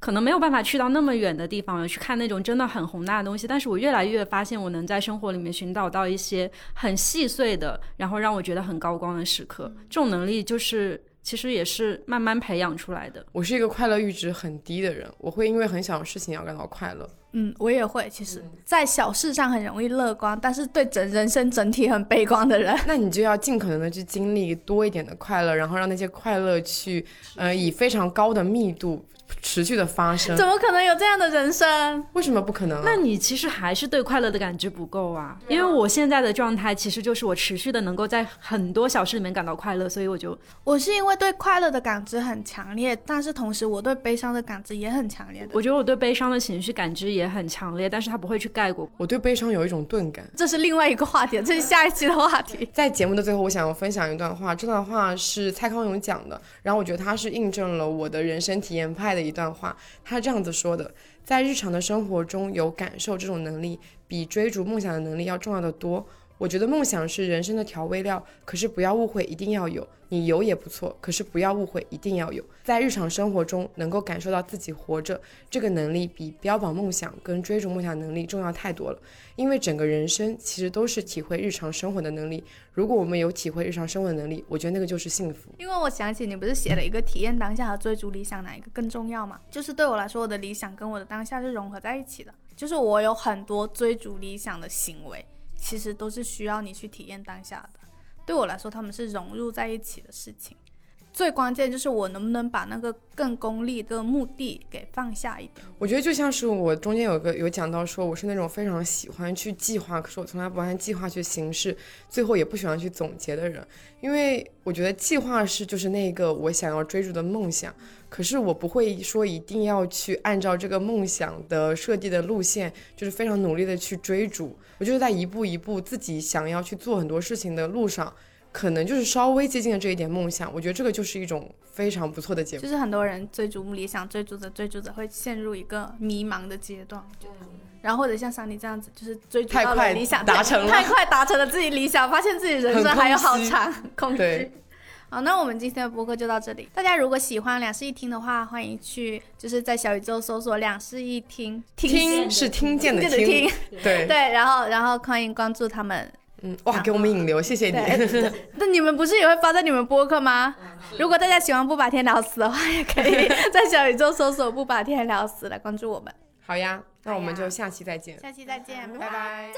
可能没有办法去到那么远的地方去看那种真的很宏大的东西，但是我越来越发现我能在生活里面寻找到一些很细碎的，然后让我觉得很高光的时刻。这种能力就是。其实也是慢慢培养出来的。我是一个快乐阈值很低的人，我会因为很小的事情要感到快乐。嗯，我也会。其实，在小事上很容易乐观，但是对整人生整体很悲观的人，*laughs* 那你就要尽可能的去经历多一点的快乐，然后让那些快乐去，呃，以非常高的密度。持续的发生，怎么可能有这样的人生？为什么不可能？那你其实还是对快乐的感知不够啊！因为我现在的状态其实就是我持续的能够在很多小事里面感到快乐，所以我就我是因为对快乐的感知很强烈，但是同时我对悲伤的感知也很强烈。我觉得我对悲伤的情绪感知也很强烈，但是它不会去盖过。我对悲伤有一种钝感。这是另外一个话题，这是下一期的话题。*laughs* 在节目的最后，我想要分享一段话，这段话是蔡康永讲的，然后我觉得他是印证了我的人生体验派的一段话。他这样子说的：在日常的生活中有感受这种能力，比追逐梦想的能力要重要的多。我觉得梦想是人生的调味料，可是不要误会，一定要有。你有也不错，可是不要误会，一定要有。在日常生活中能够感受到自己活着，这个能力比标榜梦想跟追逐梦想能力重要太多了。因为整个人生其实都是体会日常生活的能力。如果我们有体会日常生活的能力，我觉得那个就是幸福。因为我想起你不是写了一个体验当下和追逐理想哪一个更重要吗？就是对我来说，我的理想跟我的当下是融合在一起的。就是我有很多追逐理想的行为。其实都是需要你去体验当下的，对我来说，他们是融入在一起的事情。最关键就是我能不能把那个更功利的目的给放下一点。我觉得就像是我中间有个有讲到说，我是那种非常喜欢去计划，可是我从来不按计划去行事，最后也不喜欢去总结的人。因为我觉得计划是就是那个我想要追逐的梦想。可是我不会说一定要去按照这个梦想的设计的路线，就是非常努力的去追逐。我就是在一步一步自己想要去做很多事情的路上，可能就是稍微接近了这一点梦想。我觉得这个就是一种非常不错的结果。就是很多人追逐理想，追逐着追逐着会陷入一个迷茫的阶段，然后或者像桑尼这样子，就是追逐到了理想，达成了，太快达成了自己理想，发现自己人生还有好长 *laughs* 空虚。好，那我们今天的播客就到这里。大家如果喜欢两室一厅的话，欢迎去就是在小宇宙搜索“两室一厅”，听是听见的听，对 *laughs* 对，然后然后欢迎关注他们。嗯，哇，给我们引流，谢谢你。*laughs* 那你们不是也会发在你们播客吗？如果大家喜欢不把天聊死的话，也可以在小宇宙搜索“不把天聊死”来关注我们。好呀，那我们就下期再见。下期再见，拜拜。